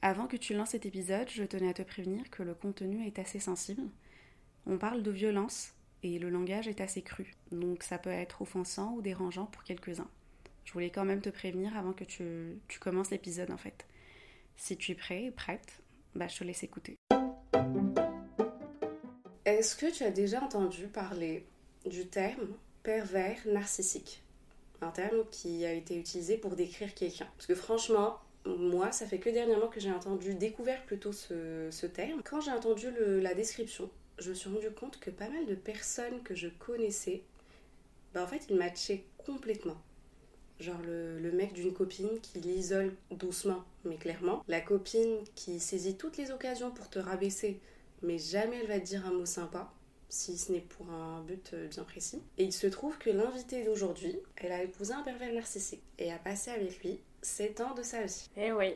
Avant que tu lances cet épisode, je tenais à te prévenir que le contenu est assez sensible. On parle de violence et le langage est assez cru, donc ça peut être offensant ou dérangeant pour quelques-uns. Je voulais quand même te prévenir avant que tu, commences l'épisode en fait. Si tu es prêt prête, bah, je te laisse écouter. Est-ce que tu as déjà entendu parler du terme pervers narcissique Un terme qui a été utilisé pour décrire quelqu'un. Parce que franchement, moi, ça fait que dernièrement que j'ai entendu, découvert plutôt ce, terme. Quand j'ai entendu la description, je me suis rendu compte que pas mal de personnes que je connaissais, bah en fait, ils matchaient complètement. Genre le, le mec d'une copine qui l'isole doucement, mais clairement. La copine qui saisit toutes les occasions pour te rabaisser, mais jamais elle va te dire un mot sympa, si ce n'est pour un but euh, bien précis. Et il se trouve que l'invitée d'aujourd'hui, elle a épousé un pervers narcissique et a passé avec lui 7 ans de sa vie. Eh oui.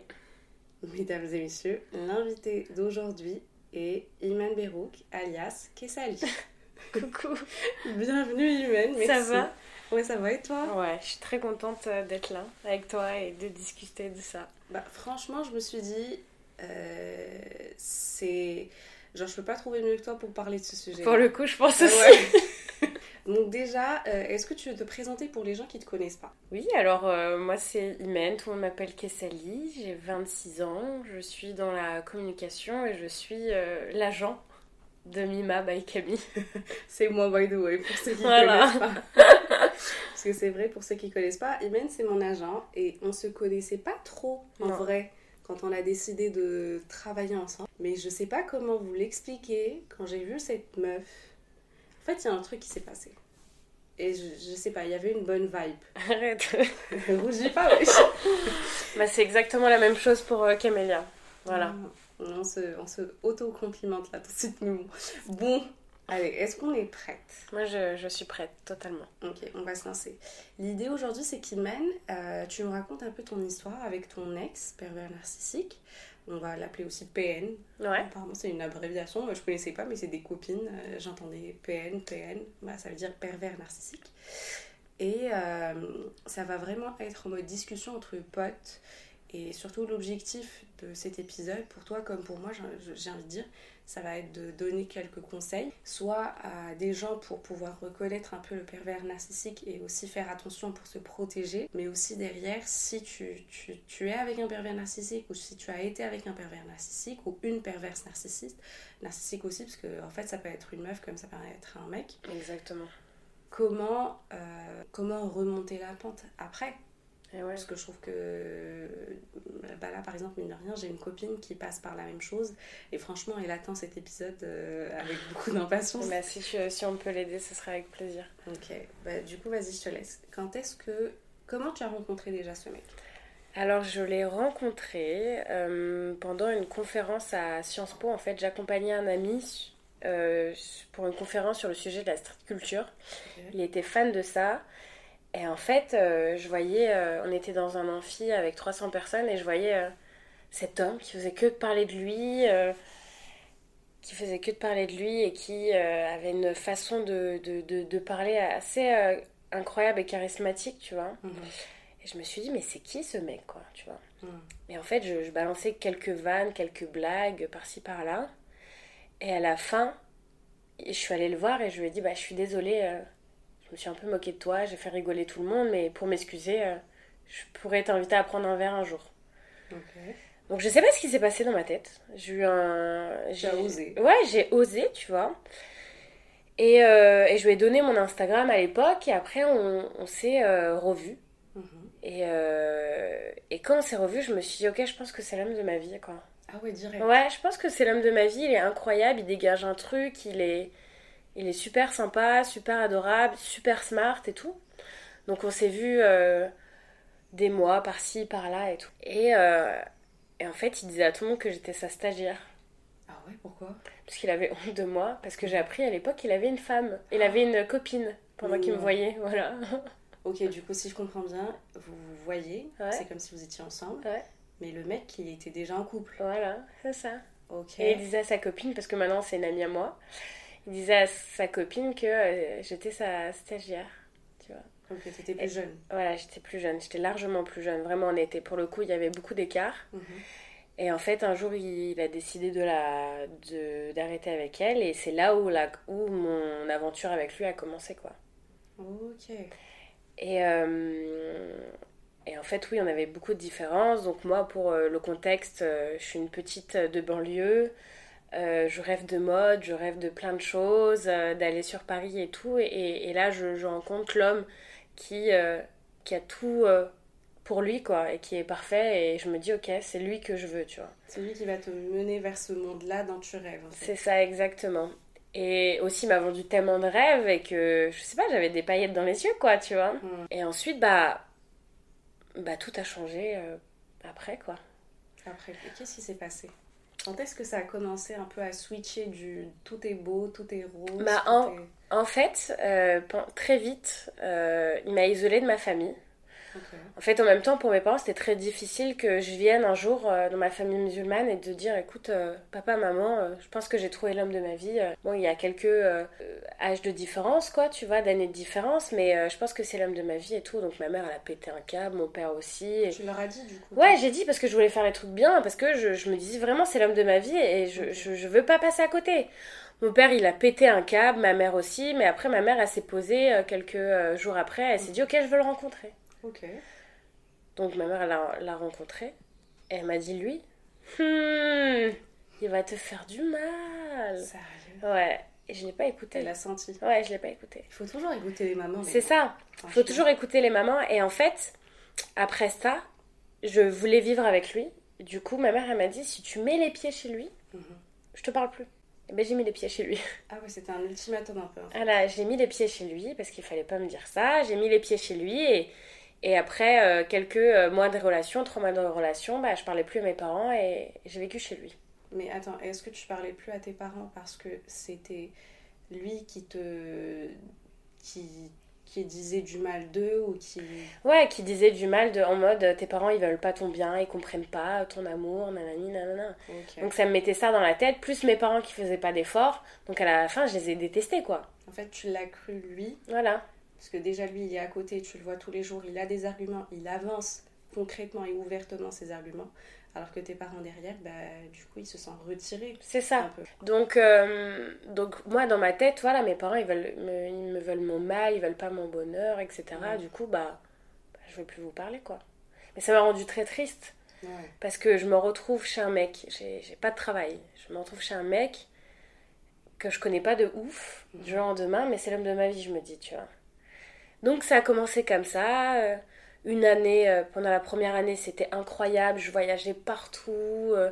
Mesdames et messieurs, l'invité d'aujourd'hui est Iman Berouk, alias Kessali. Coucou. Bienvenue Iman, merci. Ça va? Ouais, ça va et toi? Ouais, je suis très contente euh, d'être là avec toi et de discuter de ça. Bah franchement, je me suis dit, euh, c'est... Genre, je peux pas trouver mieux que toi pour parler de ce sujet. Pour le coup, je pense aussi. ouais. Donc déjà, euh, est-ce que tu veux te présenter pour les gens qui te connaissent pas? Oui, alors euh, moi c'est Imen, tout le monde m'appelle Kessali, j'ai 26 ans, je suis dans la communication et je suis euh, l'agent de Mima by Camille. C'est moi, by the way, pour ceux qui Voilà. connaissent pas. Parce que c'est vrai, pour ceux qui connaissent pas, Imen, c'est mon agent et on se connaissait pas trop en Non. vrai quand on a décidé de travailler ensemble. Mais je sais pas comment vous l'expliquer quand j'ai vu cette meuf. En fait, il y a un truc qui s'est passé. Et je, je sais pas, il y avait une bonne vibe. Arrête. Rougis pas, wesh. bah, c'est exactement la même chose pour euh, Camélia. Voilà. On se, on se auto-complimente là tout de suite, mais bon. Allez, est-ce qu'on est prête Moi je, je suis prête, totalement. Ok, on va se lancer. L'idée aujourd'hui, c'est qu'Iman, euh, tu me racontes un peu ton histoire avec ton ex, pervers narcissique. On va l'appeler aussi PN. Ouais. Apparemment, c'est une abréviation. Moi, je connaissais pas, mais c'est des copines. Euh, J'entendais PN, PN. Bah, ça veut dire pervers narcissique. Et euh, ça va vraiment être en mode discussion entre potes. Et surtout, l'objectif de cet épisode, pour toi comme pour moi, j'ai- envie de dire, ça va être de donner quelques conseils, soit à des gens pour pouvoir reconnaître un peu le pervers narcissique et aussi faire attention pour se protéger, mais aussi derrière, si tu, tu, tu es avec un pervers narcissique ou si tu as été avec un pervers narcissique ou une perverse narcissiste, narcissique aussi, parce que en fait ça peut être une meuf comme ça peut être un mec, Exactement. comment, euh, comment remonter la pente après? Et ouais. parce que je trouve que bah là par exemple mine de rien j'ai une copine qui passe par la même chose et franchement elle attend cet épisode euh, avec beaucoup d'impatience. Bah, si, tu- si on peut l'aider, ce serait avec plaisir. Ok, bah, du coup vas-y je te laisse. Quand est-ce que comment tu as rencontré déjà ce mec? Alors, je l'ai rencontré euh, pendant une conférence à Sciences Po. En fait, j'accompagnais un ami euh, pour une conférence sur le sujet de la street culture. Il était fan de ça. Et en fait, euh, je voyais, euh, on était dans un amphi avec 300 personnes et je voyais euh, cet homme qui faisait que de parler de lui, qui faisait que de parler de lui et qui avait une façon de, de, de- de parler assez incroyable et charismatique, tu vois. Mhm. Et je me suis dit, mais c'est qui ce mec, quoi, tu vois Mhm. Et en fait, je, je balançais quelques vannes, quelques blagues par-ci par-là. Et à la fin, je suis allée le voir et je lui ai dit, bah, je suis désolée, je me suis un peu moquée de toi, j'ai fait rigoler tout le monde, mais pour m'excuser, euh, je pourrais t'inviter à prendre un verre un jour. Donc je sais pas ce qui s'est passé dans ma tête. J'ai eu un. J'ai osé. Ouais, j'ai osé, tu vois. Et, euh, et je lui ai donné mon Instagram à l'époque et après on, on s'est euh, revus. Mhm. Et, euh, et quand on s'est revus, je me suis dit, ok, je pense que c'est l'homme de ma vie, quoi. Ah ouais direct. Ouais, je pense que c'est l'homme de ma vie, il est incroyable, il dégage un truc, il est, il est super sympa, super adorable, super smart et tout. Donc on s'est vu des mois par-ci, par-là et tout. Et, euh, et en fait, il disait à tout le monde que j'étais sa stagiaire. Ah ouais, pourquoi? Parce qu'il avait honte de moi, parce que j'ai appris à l'époque qu'il avait une femme. Il avait une copine pendant qu'il me voyait, voilà. Ok, du coup, si je comprends bien, vous vous voyez, Ouais. c'est comme si vous étiez ensemble, Ouais. mais le mec, il était déjà en couple. Voilà, c'est ça. Ok. Et il disait à sa copine, parce que maintenant c'est une amie à moi, il disait à sa copine que euh, j'étais sa stagiaire, tu vois. Ok, t'étais plus Et- jeune. Voilà, j'étais plus jeune, j'étais largement plus jeune. Vraiment, on était, pour le coup, il y avait beaucoup d'écart. Mhm. Et en fait, un jour, il a décidé de la de- d'arrêter avec elle, et c'est là où, la, où mon aventure avec lui a commencé, quoi. Ok. Et, euh, et en fait, oui, on avait beaucoup de différences. Donc moi, pour euh, le contexte, je suis une petite de banlieue. Euh, je rêve de mode, je rêve de plein de choses, euh, d'aller sur Paris et tout. Et, et là, je, je rencontre l'homme qui, euh, qui a tout pour lui, quoi, et qui est parfait. Et je me dis, ok, c'est lui que je veux, tu vois. C'est lui qui va te mener vers ce monde-là dont tu rêves. en fait. C'est ça, exactement. Et aussi, il m'a vendu tellement de rêves et que, je sais pas, j'avais des paillettes dans les yeux, quoi, tu vois. Mm. Et ensuite, bah, bah tout a changé après, quoi. Après, qu'est-ce qui s'est passé? Quand est-ce que ça a commencé un peu à switcher du tout est beau, tout est rose Bah, tout en- est- En fait, euh, très vite, euh, il m'a isolée de ma famille. En fait, en même temps, pour mes parents, c'était très difficile que je vienne un jour euh, dans ma famille musulmane et de dire, écoute, euh, papa, maman, euh, je pense que j'ai trouvé l'homme de ma vie. Bon, il y a quelques âges de différence, quoi, tu vois, d'années de différence, mais je pense que c'est l'homme de ma vie et tout. Donc ma mère, elle a pété un câble, mon père aussi. et- Tu leur as dit du coup? Ouais, j'ai dit parce que je voulais faire les trucs bien, parce que je, je me disais vraiment c'est l'homme de ma vie et je, je, je veux pas passer à côté. Mon père, il a pété un câble, ma mère aussi, mais après, ma mère, elle s'est posée quelques jours après, elle s'est dit, ok, je veux le rencontrer. Ok. Donc ma mère, l'a l'a rencontré, et elle m'a dit, lui, Hmm, il va te faire du mal. Sérieux? Ouais, et je l'ai pas écouté. Elle a senti. Ouais, je l'ai pas écouté. Il faut toujours écouter les mamans. C'est ça. Il faut toujours écouter les mamans. Et en fait, après ça, je voulais vivre avec lui. Du coup, ma mère, elle m'a dit si tu mets les pieds chez lui, Mhm. je te parle plus. Et ben j'ai mis les pieds chez lui. Ah ouais, c'était un ultimatum un peu. en fait. Voilà, j'ai mis les pieds chez lui parce qu'il fallait pas me dire ça. J'ai mis les pieds chez lui et, et après euh, quelques euh, mois de relation, trois mois de relation, bah, je parlais plus à mes parents et j'ai vécu chez lui. Mais attends, est-ce que tu parlais plus à tes parents parce que c'était lui qui te. qui, qui disait du mal d'eux ou qui. Ouais, qui disait du mal de, en mode tes parents ils veulent pas ton bien, ils comprennent pas ton amour, nanani, nanana. Donc ça me mettait ça dans la tête, plus mes parents qui faisaient pas d'efforts. Donc à la fin, je les ai détestés, quoi. En fait, tu l'as cru lui, Voilà. Parce que déjà lui, il est à côté, tu le vois tous les jours, il a des arguments, il avance concrètement et ouvertement ses arguments, alors que tes parents derrière, bah, du coup, ils se sentent retirés. C'est Un ça. peu. Donc, euh, donc moi, dans ma tête, voilà, mes parents, ils, veulent me, ils me veulent mon mal, ils veulent pas mon bonheur, etc. Ouais. Du coup, bah, bah, je veux plus vous parler, quoi. Mais ça m'a rendu très triste. Ouais. Parce que je me retrouve chez un mec, j'ai pas de travail. Je me retrouve chez un mec que je connais pas de ouf, du jour au lendemain, mais c'est l'homme de ma vie, je me dis, tu vois. Donc ça a commencé comme ça. euh, Une année, euh, pendant la première année, c'était incroyable. Je voyageais partout. euh,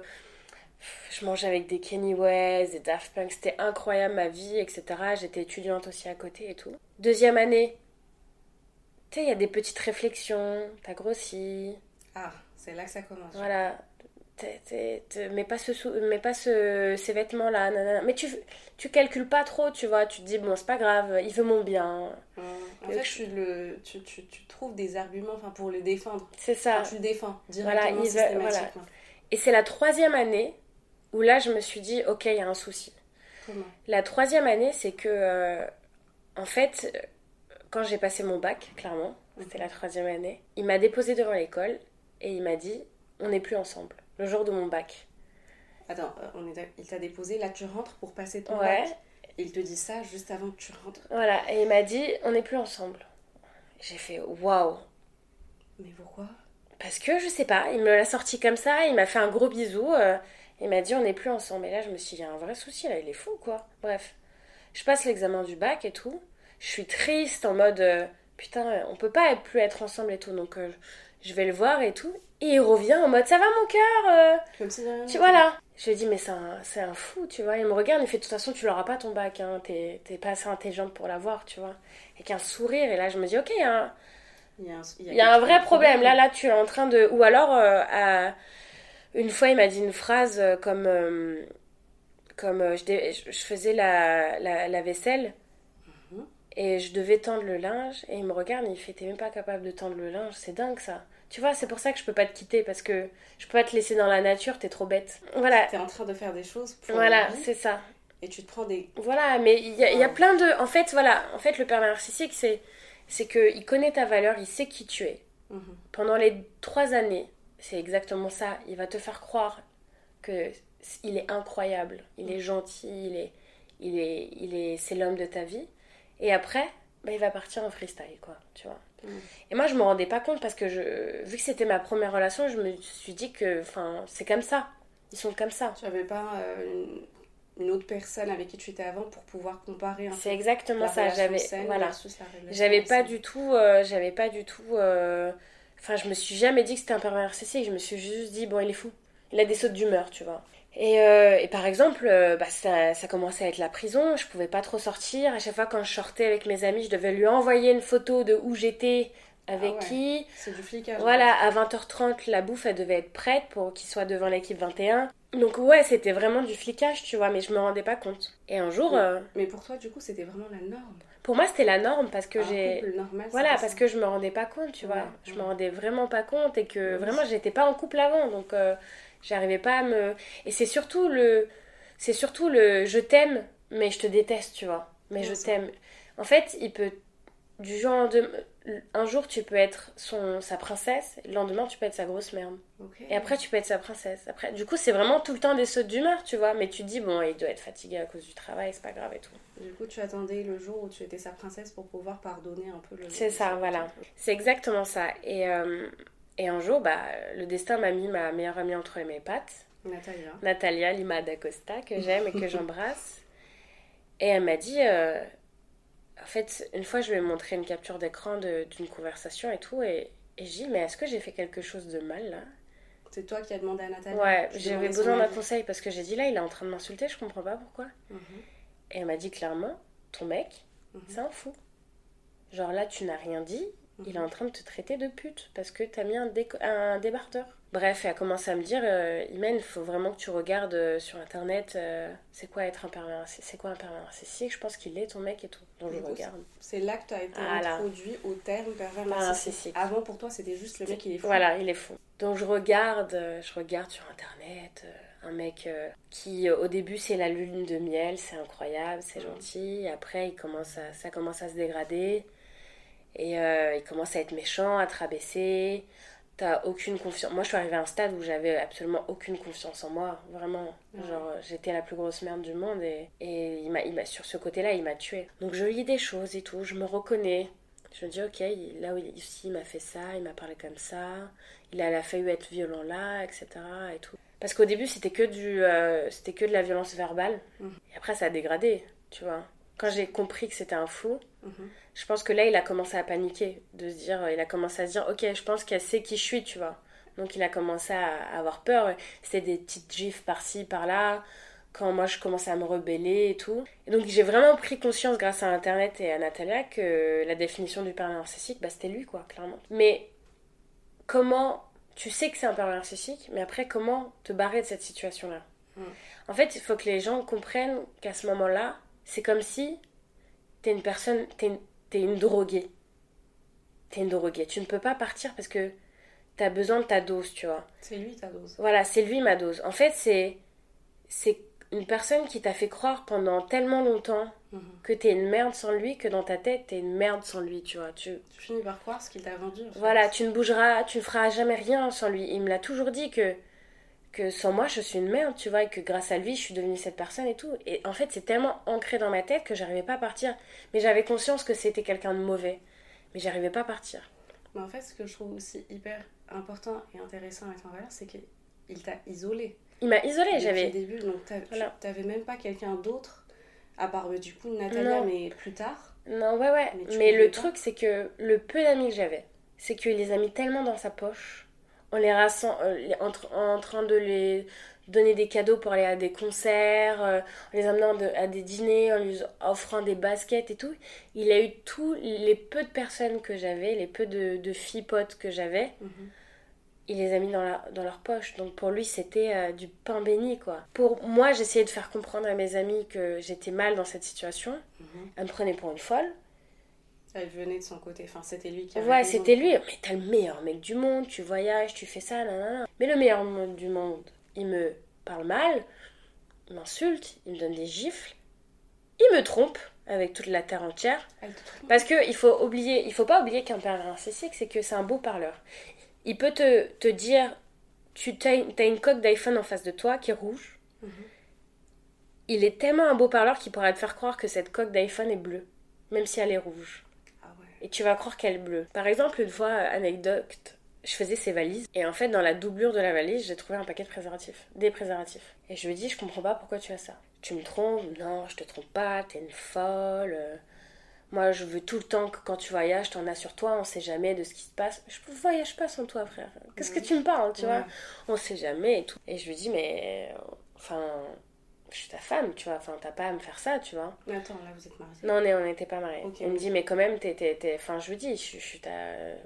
Je mangeais avec des Kenny West, des Daft Punk. C'était incroyable ma vie, etc. J'étais étudiante aussi à côté et tout. Deuxième année, tu sais, il y a des petites réflexions. T'as grossi. Ah, c'est là que ça commence. Voilà. Mets pas, ce sou- mets pas ce, ces vêtements-là. nanana. Mais tu, tu calcules pas trop, tu vois. Tu te dis, bon, c'est pas grave, il veut mon bien. Ouais. En fait, tu, le, tu, tu, tu trouves des arguments enfin, pour le défendre. C'est ça. Enfin, tu le défends Voilà, directement, il veut- systématiquement. Et c'est la troisième année où là, je me suis dit, ok, il y a un souci. Comment? La troisième année, c'est que, euh, en fait, quand j'ai passé mon bac, clairement, c'était la troisième année, il m'a déposé devant l'école et il m'a dit, on n'est plus ensemble, le jour de mon bac. Attends, euh, on est d'ac- il t'a déposé, là tu rentres pour passer ton Ouais. bac. Il te dit ça juste avant que tu rentres. Voilà, et il m'a dit, on n'est plus ensemble. J'ai fait, waouh, Mais pourquoi? Parce que je sais pas, il me l'a sorti comme ça, il m'a fait un gros bisou, euh, il m'a dit on n'est plus ensemble. Et là je me suis dit, il y a un vrai souci là, il est fou quoi. Bref, je passe l'examen du bac et tout, je suis triste en mode euh, putain, on peut pas être- plus être ensemble et tout, donc euh, je vais le voir et tout. Et il revient en mode ça va mon cœur euh Comme si Tu vois là Je lui ai dit mais c'est un, un fou, tu vois. Il me regarde, il fait de toute façon tu l'auras pas ton bac, hein. t'es pas assez intelligente pour l'avoir, tu vois. Avec un sourire, et là je me dis ok, il y a un- Il y a un, Il y a un vrai problème. Là, là, tu es en train de. Ou alors, euh, à- une fois, il m'a dit une phrase euh, comme. euh, Comme euh, je, dé- je je faisais la, la, la vaisselle Mhm. et je devais tendre le linge et il me regarde et il fait T'es même pas capable de tendre le linge, c'est dingue ça. Tu vois, c'est pour ça que je peux pas te quitter parce que je peux pas te laisser dans la nature, t'es trop bête. Voilà, T'es en train de faire des choses pour voilà, c'est ça. et tu te prends des. Voilà, mais il y, a- il y a Ouais. plein de. En fait, voilà, en fait, le père narcissique, c'est c'est qu'il connaît ta valeur, il sait qui tu es. Mhm. Pendant les trois années, c'est exactement ça. Il va te faire croire que il est incroyable, il est gentil, il est, il est, il est, c'est l'homme de ta vie. Et après, bah, il va partir en freestyle, quoi, tu vois. Et moi, je me rendais pas compte parce que je, vu que c'était ma première relation, je me suis dit que, enfin, c'est comme ça. Ils sont comme ça. Tu avais pas euh, une, une autre personne avec qui tu étais avant pour pouvoir comparer un C'est exactement ça. J'avais, voilà. pas du tout, euh, j'avais pas du tout, euh, enfin je me suis jamais dit que c'était un pervers narcissique, je me suis juste dit bon il est fou, il a des sautes d'humeur tu vois. Et, euh, et par exemple, euh, bah, ça, ça commençait à être la prison, je pouvais pas trop sortir, à chaque fois quand je sortais avec mes amis je devais lui envoyer une photo de où j'étais, avec Ah ouais. qui, C'est du flicage. voilà à 20h30 la bouffe elle devait être prête pour qu'il soit devant l'équipe 21. Donc ouais c'était vraiment du flicage tu vois, mais je me rendais pas compte. Et un jour, Oui. euh, Mais pour toi, du coup, c'était vraiment la norme. pour moi c'était la norme parce que j'ai... Voilà, parce que je me rendais pas compte, tu vois. Ouais, Je me rendais vraiment pas compte et que vraiment j'étais pas en couple avant, donc euh, j'arrivais pas à me. Et c'est surtout le, c'est surtout le, je t'aime, mais je te déteste, tu vois. Mais je t'aime. En fait, il peut du jour au lendemain, un jour tu peux être son sa princesse, le lendemain tu peux être sa grosse merde. Et après tu peux être sa princesse. Après, du coup c'est vraiment tout le temps des sautes d'humeur, tu vois. Mais tu te dis bon, il doit être fatigué à cause du travail, c'est pas grave et tout. Du coup, tu attendais le jour où tu étais sa princesse pour pouvoir pardonner un peu le. C'est ça, voilà. C'est exactement ça. Et, euh, et un jour, bah, le destin m'a mis ma meilleure amie entre mes pattes, Natalia. Natalia Lima d'Acosta, que j'aime et que j'embrasse. Et elle m'a dit, euh, en fait, une fois, je lui ai montré une capture d'écran d'une conversation et tout, et, et je dis, mais est-ce que j'ai fait quelque chose de mal là? C'est toi qui as demandé à Natalia? Ouais, j'avais besoin d'un conseil parce que j'ai dit, là, il est en train de m'insulter, je comprends pas pourquoi. Mhm. Et elle m'a dit clairement, ton mec, Mhm. c'est un fou. Genre là, tu n'as rien dit, il est en train de te traiter de pute parce que t'as mis un, débardeur. Bref, elle a commencé à me dire, euh, Imen, il faut vraiment que tu regardes euh, sur internet, euh, c'est quoi être un pervers, c'est quoi un pervers narcissique, je pense qu'il est ton mec et tout. Donc je coup, regarde. C'est là que tu as été Voilà. introduit au terme pervers Pervers narcissique. Avant, pour toi, c'était juste le mec, il est fou. Voilà, il est fou. Donc je regarde, euh, je regarde sur internet un mec qui au début c'est la lune de miel, c'est incroyable, c'est gentil. Après il commence à, ça commence à se dégrader et euh, il commence à être méchant, à te rabaisser. T'as aucune confiance. Moi je suis arrivée à un stade où j'avais absolument aucune confiance en moi, vraiment. Ouais. Genre j'étais la plus grosse merde du monde et, et il m'a, il m'a, sur ce côté-là il m'a tué. Donc je lis des choses et tout, je me reconnais. Je me dis, ok, là où il, ici, il m'a fait ça, il m'a parlé comme ça, il a, il a failli être violent là, etc. Et tout. Parce qu'au début, c'était que, du, euh, c'était que de la violence verbale. Mhm. Et après, ça a dégradé, tu vois. Quand j'ai compris que c'était un fou, Mhm. Je pense que là, il a commencé à paniquer. De se dire, il a commencé à se dire, ok, je pense qu'elle sait qui je suis, tu vois. Donc il a commencé à avoir peur. C'était des petites gifs par-ci, par-là. Quand moi je commençais à me rebeller et tout. Et donc j'ai vraiment pris conscience grâce à Internet et à Natalia que la définition du pervers narcissique, bah, c'était lui, quoi, clairement. Mais comment... Tu sais que c'est un pervers narcissique, mais après, comment te barrer de cette situation-là? Mm. En fait, il faut que les gens comprennent qu'à ce moment-là, c'est comme si t'es une personne, t'es une, t'es une droguée. T'es une droguée. Tu ne peux pas partir parce que t'as besoin de ta dose, tu vois. C'est lui ta dose. Voilà, c'est lui ma dose. En fait, c'est c'est une personne qui t'a fait croire pendant tellement longtemps Mhm. que t'es une merde sans lui que dans ta tête t'es une merde sans lui, tu vois. Tu Tu finis par croire ce qu'il t'a vendu. en fait. voilà, tu ne bougeras, tu ne feras jamais rien sans lui. Il me l'a toujours dit que que sans moi je suis une merde, tu vois, et que grâce à lui je suis devenue cette personne et tout. Et en fait, c'est tellement ancré dans ma tête que j'arrivais pas à partir. Mais j'avais conscience que c'était quelqu'un de mauvais, mais j'arrivais pas à partir. Mais en fait, ce que je trouve aussi hyper important et intéressant à mettre en valeur, c'est qu'il t'a isolé. Il m'a depuis j'avais le début. Donc, tu Voilà. t'avais même pas quelqu'un d'autre, à part bah, du coup Natalia, Non. mais plus tard. Non, ouais, ouais. Mais Mais, le truc, c'est que le peu d'amis que j'avais, c'est qu'il les a mis tellement dans sa poche, en les euh, en, en, train de les donner des cadeaux pour aller à des concerts, euh, en les amenant à des dîners, en lui offrant des baskets et tout. Il a eu tous les peu de personnes que j'avais, les peu de, filles potes que j'avais. Mhm. Il les a mis dans, la, dans leur poche. Donc pour lui, c'était euh, du pain béni, quoi. Pour moi, j'essayais de faire comprendre à mes amis que j'étais mal dans cette situation. Elle me prenait pour une folle. Elle venait de son côté, enfin c'était lui qui avait Ouais, c'était lui. Mais t'as le meilleur mec du monde, tu voyages, tu fais ça, nanana. Mais le meilleur du monde, il me parle mal, il m'insulte, il me donne des gifles, il me trompe avec toute la terre entière. Parce que il faut oublier, il faut pas oublier qu'un père narcissique, c'est que c'est un beau parleur. Il peut te, te dire, tu as, une coque d'iPhone en face de toi qui est rouge. Mhm. Il est tellement un beau parleur qu'il pourrait te faire croire que cette coque d'iPhone est bleue, même si elle est rouge. Et tu vas croire qu'elle est bleue. Par exemple, une fois, anecdote, je faisais ses valises et en fait dans la doublure de la valise j'ai trouvé un paquet de préservatifs, des préservatifs. Et je lui dis je comprends pas pourquoi tu as ça. Tu me trompes? Non, je te trompe pas, t'es une folle. Moi je veux tout le temps que quand tu voyages t'en as sur toi, on sait jamais de ce qui se passe. Je voyage pas sans toi frère. Qu'est-ce que tu me parles, tu vois? On sait jamais et tout. Et je lui dis mais enfin je suis ta femme, tu vois, enfin, t'as pas à me faire ça, tu vois. Mais attends, là, vous êtes mariés Non, on n'était pas mariés. Il me dit, mais quand même, t'es, t'es, enfin, je lui dis, je, suis ta,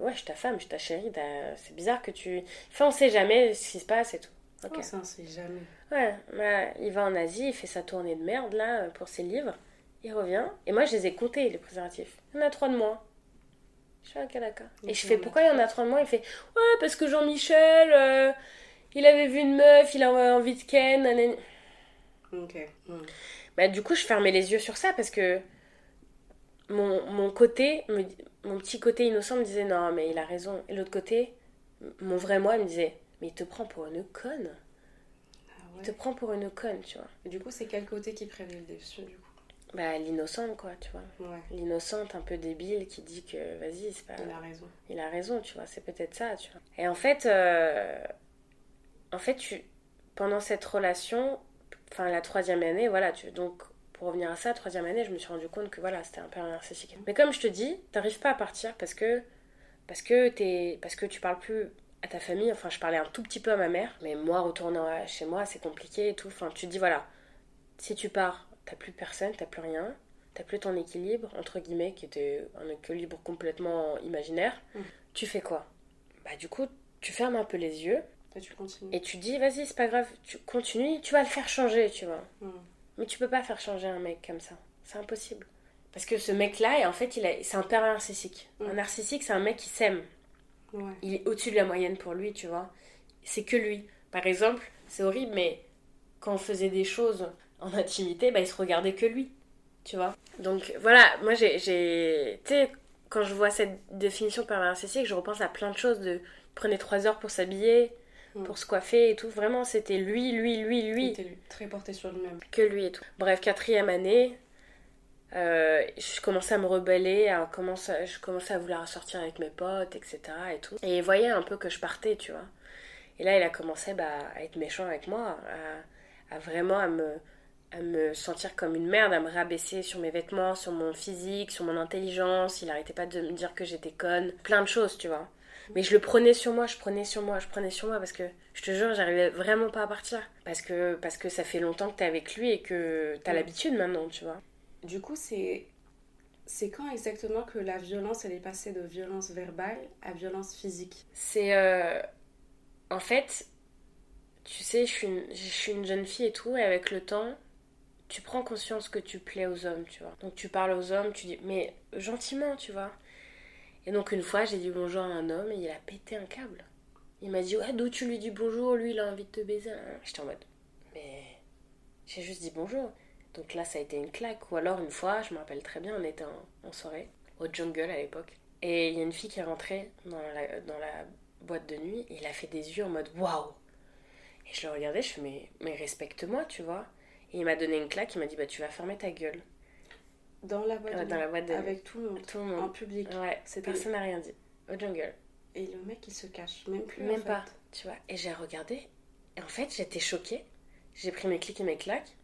ouais, je suis ta femme, je suis ta chérie, c'est bizarre que tu, enfin, on sait jamais ce qui se passe et tout. Ok. ça, on sait jamais. Ouais, bah, il va en Asie, il fait sa tournée de merde, là, pour ses livres, il revient, et moi, je les ai comptés, les préservatifs. Il y en a trois de moins. Je suis ok, d'accord. Et je fais, pourquoi il y en a trois de moins? Il fait, ouais, parce que Jean-Michel, euh, il avait vu une meuf, il a envie de Ken, Ok. Hmm. Bah, du coup, je fermais les yeux sur ça parce que mon, mon côté, mon petit côté innocent me disait non, mais il a raison. Et l'autre côté, mon vrai moi me disait mais il te prend pour une conne. Ah il te prend pour une conne, tu vois. Et du coup, c'est quel côté qui prévaut dessus, du coup? Bah, l'innocente, quoi, tu vois. Ouais. L'innocente un peu débile qui dit que vas-y, c'est pas. Il a raison. Il a raison, tu vois, c'est peut-être ça, tu vois. Et en fait, euh, en fait, tu... pendant cette relation, enfin la troisième année, voilà, tu, donc pour revenir à ça, troisième année, je me suis rendu compte que voilà, c'était un peu narcissique. Mais comme je te dis, t'arrives pas à partir parce que parce que t'es parce que tu parles plus à ta famille. Enfin, je parlais un tout petit peu à ma mère, mais moi retournant chez moi, c'est compliqué et tout. Enfin, tu te dis voilà, si tu pars, t'as plus personne, t'as plus rien, t'as plus ton équilibre entre guillemets qui était un équilibre complètement imaginaire. Mmh. Tu fais quoi? Bah du coup, tu fermes un peu les yeux et tu dis, vas-y, c'est pas grave, tu continues, tu vas le faire changer, tu vois. Hmm. Mais tu peux pas faire changer un mec comme ça. C'est impossible. Parce que ce mec-là, en fait, il c'est un père narcissique. Hmm. Un narcissique, c'est un mec qui s'aime. Il est au-dessus de la moyenne pour lui, tu vois. C'est que lui. Par exemple, c'est horrible, mais quand on faisait des choses en intimité, bah, il se regardait que lui. Tu vois Donc voilà, moi j'ai. Tu sais, quand je vois cette définition de père narcissique, je repense à plein de choses. De, il prenait trois heures pour s'habiller, Mm. pour se coiffer et tout. Vraiment, c'était lui, lui, lui, lui. Il était très porté sur lui-même. Que lui et tout. Bref, quatrième année, euh, je commençais à me rebeller, à commencer, je commençais à vouloir sortir avec mes potes, etc. Et, tout. et il voyait un peu que je partais, tu vois. Et là, il a commencé bah, à être méchant avec moi, à, vraiment à me, à me sentir comme une merde, à me rabaisser sur mes vêtements, sur mon physique, sur mon intelligence. Il arrêtait pas de me dire que j'étais conne. Plein de choses, tu vois. Mais je le prenais sur moi, je prenais sur moi, je prenais sur moi parce que je te jure, j'arrivais vraiment pas à partir. Parce que, parce que ça fait longtemps que t'es avec lui et que t'as l'habitude maintenant, tu vois. Du coup, c'est. C'est quand exactement que la violence, elle est passée de violence verbale à violence physique? C'est. Euh, en fait, tu sais, je suis, une, je suis une jeune fille et tout, et avec le temps, tu prends conscience que tu plais aux hommes, tu vois. Donc tu parles aux hommes, tu dis, mais gentiment, tu vois. Et donc une fois, j'ai dit bonjour à un homme et il a pété un câble. Il m'a dit, ouais, d'où tu lui dis bonjour? Lui, il a envie de te baiser. J'étais en mode, mais j'ai juste dit bonjour. Donc là, ça a été une claque. Ou alors une fois, je me rappelle très bien, on était en, soirée, au jungle à l'époque. Et il y a une fille qui est rentrée dans la, boîte de nuit et il a fait des yeux en mode waouh. Et je le regardais, je fais, mais, mais respecte-moi, tu vois. Et il m'a donné une claque, il m'a dit, bah tu vas fermer ta gueule. Dans la boîte, dans la boîte de Avec tout le monde. Tout le monde. En public. Ouais, personne n'a rien dit. Au jungle. Et le mec, il se cache. Même plus. Même pas, tu vois. Et j'ai regardé. Et en fait, j'étais choquée. J'ai pris mes clics et mes claques.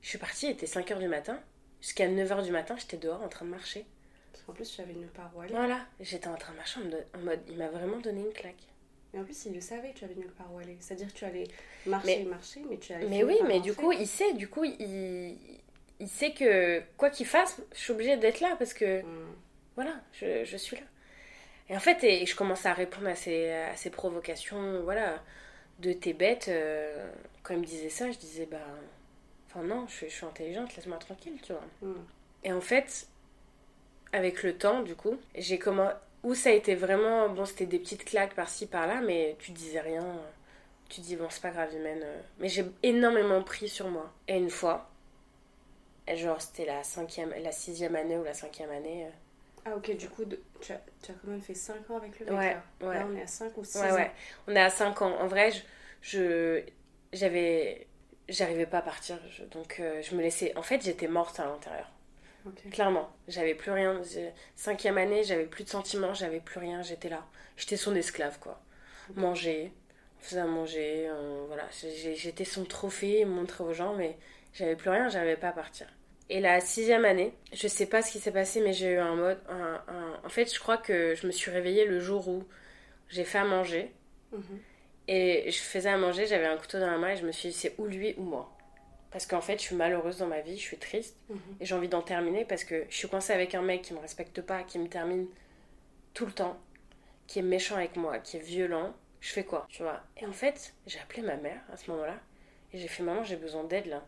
Je suis partie, il était 5h du matin. Jusqu'à 9h du matin, j'étais dehors en train de marcher. Parce qu'en plus, j'avais une parole. Voilà, j'étais en train de marcher en mode, il m'a vraiment donné une claque. Mais en plus, il le savait, tu avais nulle part où aller. C'est-à-dire que tu allais marcher, marcher, mais tu allais. Mais oui, mais du coup, il sait, du coup, il, il sait que quoi qu'il fasse, je suis obligée d'être là parce que. Hmm. Voilà, je, je suis là. Et en fait, et je commence à répondre à ces, à ces provocations, voilà, de tes bêtes. euh, quand il me disait ça, je disais, bah. Enfin, non, je, suis- je suis intelligente, laisse-moi tranquille, tu vois. Hmm. Et en fait, avec le temps, du coup, j'ai comment Où ça a été vraiment. Bon, c'était des petites claques par-ci, par-là, mais tu disais rien. Tu dis, bon, c'est pas grave, Imen. euh. Mais j'ai énormément pris sur moi. Et une fois, et genre, c'était la cinquième, la sixième année ou la cinquième année. euh, Ah, ok, du coup, tu, as, tu as quand même fait 5 ans avec le mec Ouais, là. ouais. Là, on est à 5 ou 6 Ouais, ans. ouais. On est à 5 ans. En vrai, je. J'avais. J'arrivais pas à partir. je- donc, euh, je me laissais. En fait, j'étais morte à l'intérieur. Clairement. J'avais plus rien. Cinquième année, j'avais plus de sentiments, j'avais plus rien. J'étais là. J'étais son esclave, quoi. Manger. On faisait à manger. euh, voilà. J'étais son trophée, montrer aux gens, mais j'avais plus rien, j'arrivais pas à partir. Et la sixième année, je sais pas ce qui s'est passé, mais j'ai eu un mode. un- un- En fait, je crois que je me suis réveillée le jour où j'ai fait à manger. Mhm. Et je faisais à manger, j'avais un couteau dans la main et je me suis dit, c'est ou lui ou moi. Parce qu'en fait, je suis malheureuse dans ma vie, je suis triste Mhm. et j'ai envie d'en terminer parce que je suis coincée avec un mec qui me respecte pas, qui me termine tout le temps, qui est méchant avec moi, qui est violent. Je fais quoi, tu vois? Et en fait, j'ai appelé ma mère à ce moment-là et j'ai fait, maman, j'ai besoin d'aide là.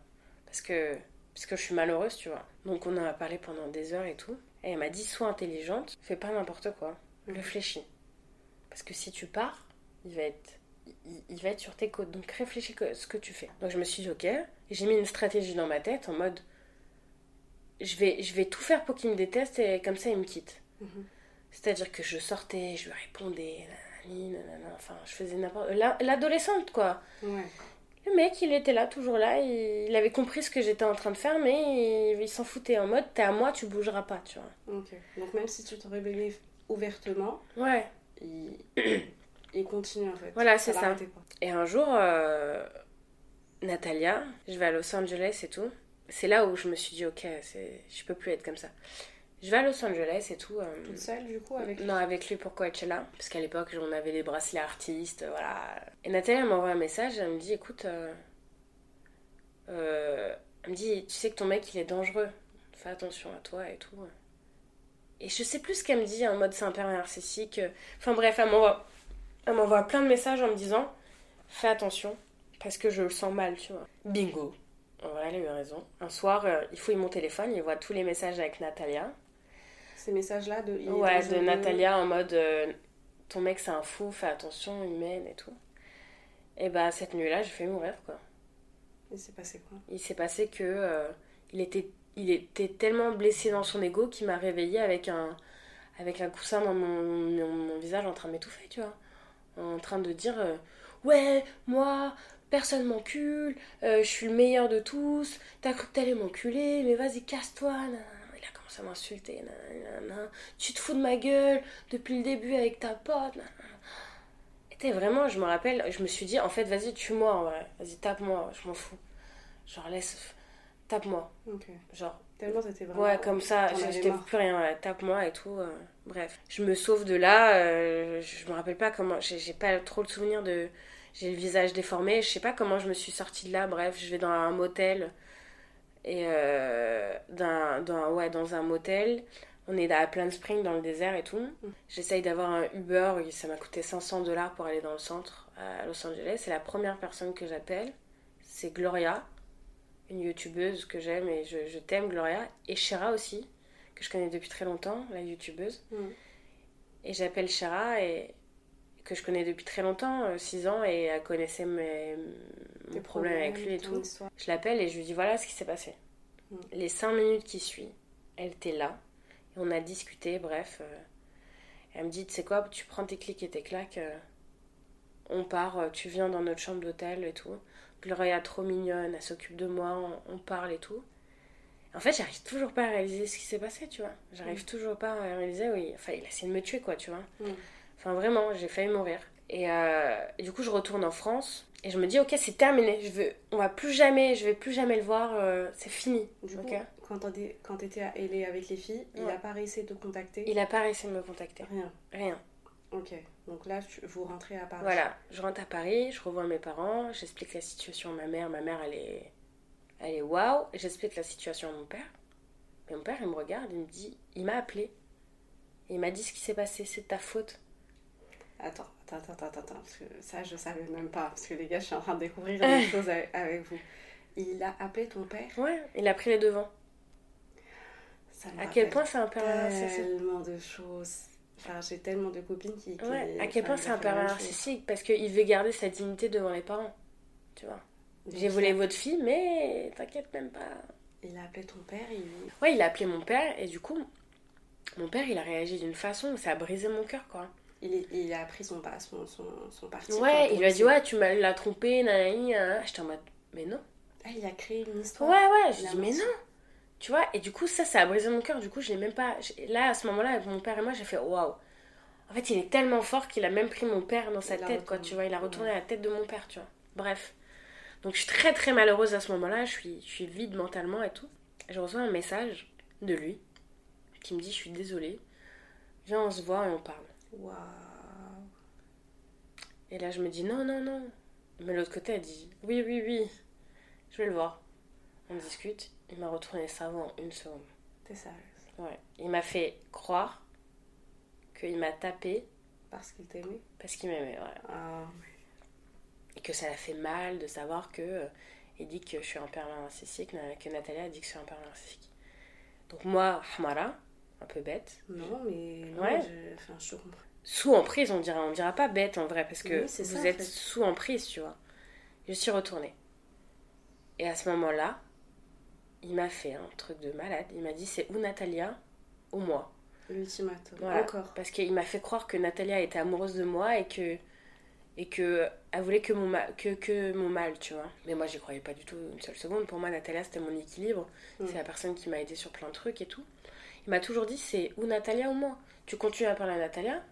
Parce que, parce que je suis malheureuse, tu vois. Donc on en a parlé pendant des heures et tout. Et elle m'a dit, sois intelligente, fais pas n'importe quoi, Mhm. réfléchis. Parce que si tu pars, il va être il, il va être sur tes côtes. Donc réfléchis que, ce que tu fais. Donc je me suis dit ok. J'ai mis une stratégie dans ma tête en mode je vais, je vais tout faire pour qu'il me déteste et comme ça il me quitte. Mhm. C'est-à-dire que je sortais, je lui répondais, nanani, nanana, enfin je faisais n'importe... la- L'adolescente quoi. Ouais. Le mec il était là, toujours là, il, il avait compris ce que j'étais en train de faire mais il, il s'en foutait en mode t'es à moi, tu bougeras pas, tu vois. Ok. Donc, même si tu te rébellais ouvertement, Ouais. il, il continue en fait. Voilà, c'est ça. Et un jour, euh, Natalia, je vais à Los Angeles et tout. C'est là où je me suis dit, ok, je peux plus être comme ça. Je vais à Los Angeles et tout. euh, Toute seule du coup avec non, avec lui pour Coachella. Parce qu'à l'époque, on avait les bracelets artistes, euh, voilà. Et Natalia m'envoie un message, elle me dit, écoute, euh, euh, elle me dit, tu sais que ton mec, il est dangereux. Fais attention à toi et tout. Et je sais plus ce qu'elle me dit, en mode c'est un père narcissique. Enfin bref, elle m'envoie, elle m'envoie plein de messages en me disant, fais attention, parce que je le sens mal, tu vois. Bingo. En vrai, elle a eu raison. Un soir, il fouille mon téléphone, il voit tous les messages avec Natalia. Ces messages-là de. Ouais. Natalia en mode euh, ton mec c'est un fou, fais attention, il mène et tout. Et bah cette nuit-là, j'ai fait mourir quoi. Il s'est passé quoi? Il s'est passé que euh, il était il était tellement blessé dans son ego qu'il m'a réveillée avec un avec un coussin dans mon, mon, mon visage en train de m'étouffer, tu vois. En train de dire euh, ouais, moi personne m'encule, euh, je suis le meilleur de tous, t'as cru que t'allais m'enculer, mais vas-y casse-toi. nanana. Il a commencé à m'insulter, tu te fous de ma gueule depuis le début avec ta pote. nanana. Et t'es vraiment, je me rappelle, je me suis dit en fait vas-y tue-moi vas-y tape-moi, je m'en fous. Genre laisse, tape-moi, genre Tellement t'étais vraiment. Ouais, comme ça, j'étais plus rien, ouais, tape-moi et tout. euh, bref, je me sauve de là, euh, je me rappelle pas comment, j'ai pas trop le souvenir de. J'ai le visage déformé, je sais pas comment je me suis sortie de là, bref, je vais dans un motel. Et euh, dans, dans, ouais, dans un motel, on est à Plain Spring dans le désert et tout. J'essaye d'avoir un Uber, ça m'a coûté 500 dollars pour aller dans le centre à Los Angeles. C'est la première personne que j'appelle, c'est Gloria, une youtubeuse que j'aime et je, je t'aime Gloria, et Shera aussi, que je connais depuis très longtemps, la youtubeuse. Mhm. Et j'appelle Shera et que je connais depuis très longtemps, 6 ans, et elle connaissait mes, Tes mon problème avec lui et tout. histoire. Je l'appelle et je lui dis voilà ce qui s'est passé. Mm. Les 5 minutes qui suivent, elle était là, et on a discuté, bref. euh, elle me dit, tu sais quoi, tu prends tes clics et tes claques, euh, on part, euh, tu viens dans notre chambre d'hôtel et tout. Gloria trop mignonne, elle s'occupe de moi, on, on parle et tout. En fait, j'arrive toujours pas à réaliser ce qui s'est passé, tu vois. J'arrive toujours pas à réaliser, oui, enfin, il a essayé de me tuer, quoi, tu vois. Mm. Enfin, vraiment, j'ai failli mourir. Et, euh, et du coup, je retourne en France et je me dis, ok, c'est terminé. Je veux, on va plus jamais, je vais plus jamais le voir. euh, c'est fini. Du ok coup, quand t'étais- à LA avec les filles, il a pas réussi de te contacter? Il a pas réussi de me contacter. Rien. Rien. Ok, donc là, tu- vous rentrez à Paris. Voilà, je rentre à Paris, je revois mes parents, j'explique la situation à ma mère. Ma mère, elle est, elle est waouh. J'explique la situation à mon père. Et mon père, il me regarde, il me dit, il m'a appelé. Il m'a dit ce qui s'est passé, c'est de ta faute. Attends, attends, attends, attends, attends, parce que ça, je savais même pas. Parce que les gars, je suis en train de découvrir des choses avec, vous. Il a appelé ton père? Ouais, il a pris les devants. Ça À quel point c'est un pervers narcissique Tellement de choses. Enfin, j'ai tellement de copines qui. qui- Ouais, à quel point c'est un pervers chose. narcissique parce qu'il veut garder sa dignité devant les parents. Tu vois. J'ai volé votre fille, mais t'inquiète même pas. Il a appelé ton père, il. Ouais, il a appelé mon père et du coup, mon père, il a réagi d'une façon où ça a brisé mon cœur, quoi. Il, est- il a pris son, son, son, son parti. Ouais, il lui a dit, ouais, tu m'as l'as trompé, nanani. J'étais en mode, mais non. Ah, il a créé une histoire. Ouais, ouais, je dis, mais non. Tu vois, et du coup, ça, ça a brisé mon cœur. Du coup, je l'ai même pas. Là, à ce moment-là, avec mon père et moi, j'ai fait, waouh. En fait, il est tellement fort qu'il a même pris mon père dans sa Il tête, quoi, tu vois. Il a retourné la tête de mon père, tu vois. Bref. Donc, je suis très, très malheureuse à ce moment-là. Je suis, je suis vide mentalement et tout. Je reçois un message de lui qui me dit, je suis désolée. Viens, on se voit et on parle. Waouh. Et là, je me dis non, non, non. Mais l'autre côté, elle dit oui, oui, oui. Je vais le voir. On discute. Il m'a retourné ça en une seconde. T'es sérieuse? Ouais. Il m'a fait croire qu'il m'a tapé Parce qu'il t'aimait? parce qu'il m'aimait. Voilà. Ah, Et que ça l'a fait mal de savoir que. euh, il dit que je suis un pervers narcissique, na- que Natalia a dit que je suis un pervers narcissique. Donc moi, Hamara, un peu bête, non, mais. non, Ouais. je- Enfin, je comprends. sous emprise, on dira, on dira pas bête en vrai, parce que Oui, vous ça, en êtes fait. sous emprise, tu vois. Je suis retournée. Et à ce moment-là, il m'a fait un truc de malade. Il m'a dit c'est où Natalia Ou moi? L'ultimatum. Voilà. Encore. Parce qu'il m'a fait croire que Natalia était amoureuse de moi et que et que elle voulait que mon mal, que, que mon mal, tu vois. Mais moi, j'y croyais pas du tout une seule seconde. Pour moi, Natalia, c'était mon équilibre. Mm. C'est la personne qui m'a aidé sur plein de trucs et tout. Il m'a toujours dit c'est ou Natalia ou moi. Tu continues à parler à Natalia,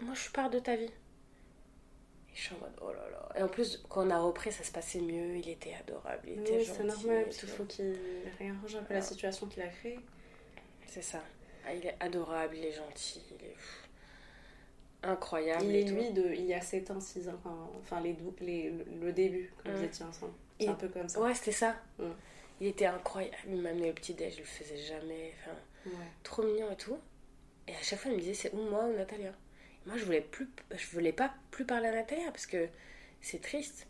moi je pars de ta vie. Et je suis en mode oh là là. Et en plus, quand on a repris, ça se passait mieux. Il était adorable, il était Oui, gentil. c'est normal, tout. faut qu'il réarrange un peu la situation qu'il a créée. C'est ça. Ah, il est adorable, il est gentil, il est incroyable. Il est lui de il y a 7 ans, 6 ans, enfin les, les, le- début, quand Mm. vous étiez ensemble. C'est Il- un peu comme ça. Ouais, c'était ça. Mm. Il était incroyable. Il m'amenait le petit déj, je le faisais jamais. Enfin, Ouais. trop mignon et tout. Et à chaque fois, il me disait c'est ou moi ou Natalia? Et moi, je voulais plus, je voulais pas plus parler à Natalia parce que c'est triste.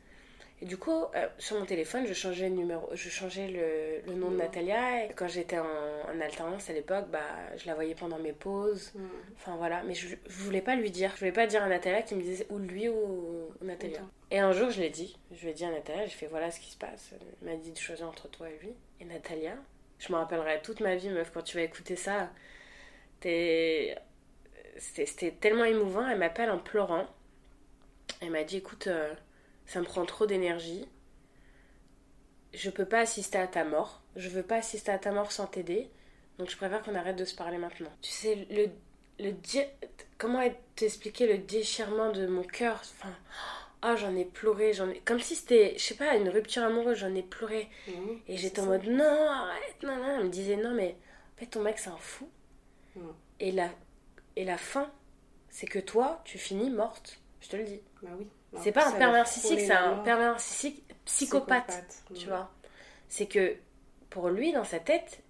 Et du coup, euh, sur mon téléphone, je changeais le numéro, je changeais le, le nom de. Natalia. Et quand j'étais en, en alternance à l'époque, bah, je la voyais pendant mes pauses. Mm. Enfin voilà, mais je, je voulais pas lui dire. Je voulais pas dire à Natalia qui me disait ou lui ou, ou Natalia. Et un jour, je l'ai dit. Je lui ai dit à Natalia, j'ai fait voilà ce qui se passe. Il m'a dit de choisir entre toi et lui. Et Natalia, je me rappellerai toute ma vie, meuf, quand tu vas écouter ça. T'es- c'était tellement émouvant. Elle m'appelle en pleurant. Elle m'a dit écoute, euh, ça me prend trop d'énergie. Je peux pas assister à ta mort. Je veux pas assister à ta mort sans t'aider. Donc je préfère qu'on arrête de se parler maintenant. Tu sais, le, le di- comment t'expliquer le déchirement de mon cœur? Enfin, ah j'en ai pleuré, j'en ai comme si c'était, je sais pas, une rupture amoureuse. J'en ai pleuré Mm. et j'étais en mode non, arrête, non, non. Elle me disait non, mais en fait ton mec c'est un fou. Mm. Et la et la fin, c'est que toi tu finis morte. Je te le dis. Bah oui. C'est pas un pervers narcissique, c'est un pervers narcissique psychopathe tu vois. C'est que pour lui, dans sa tête,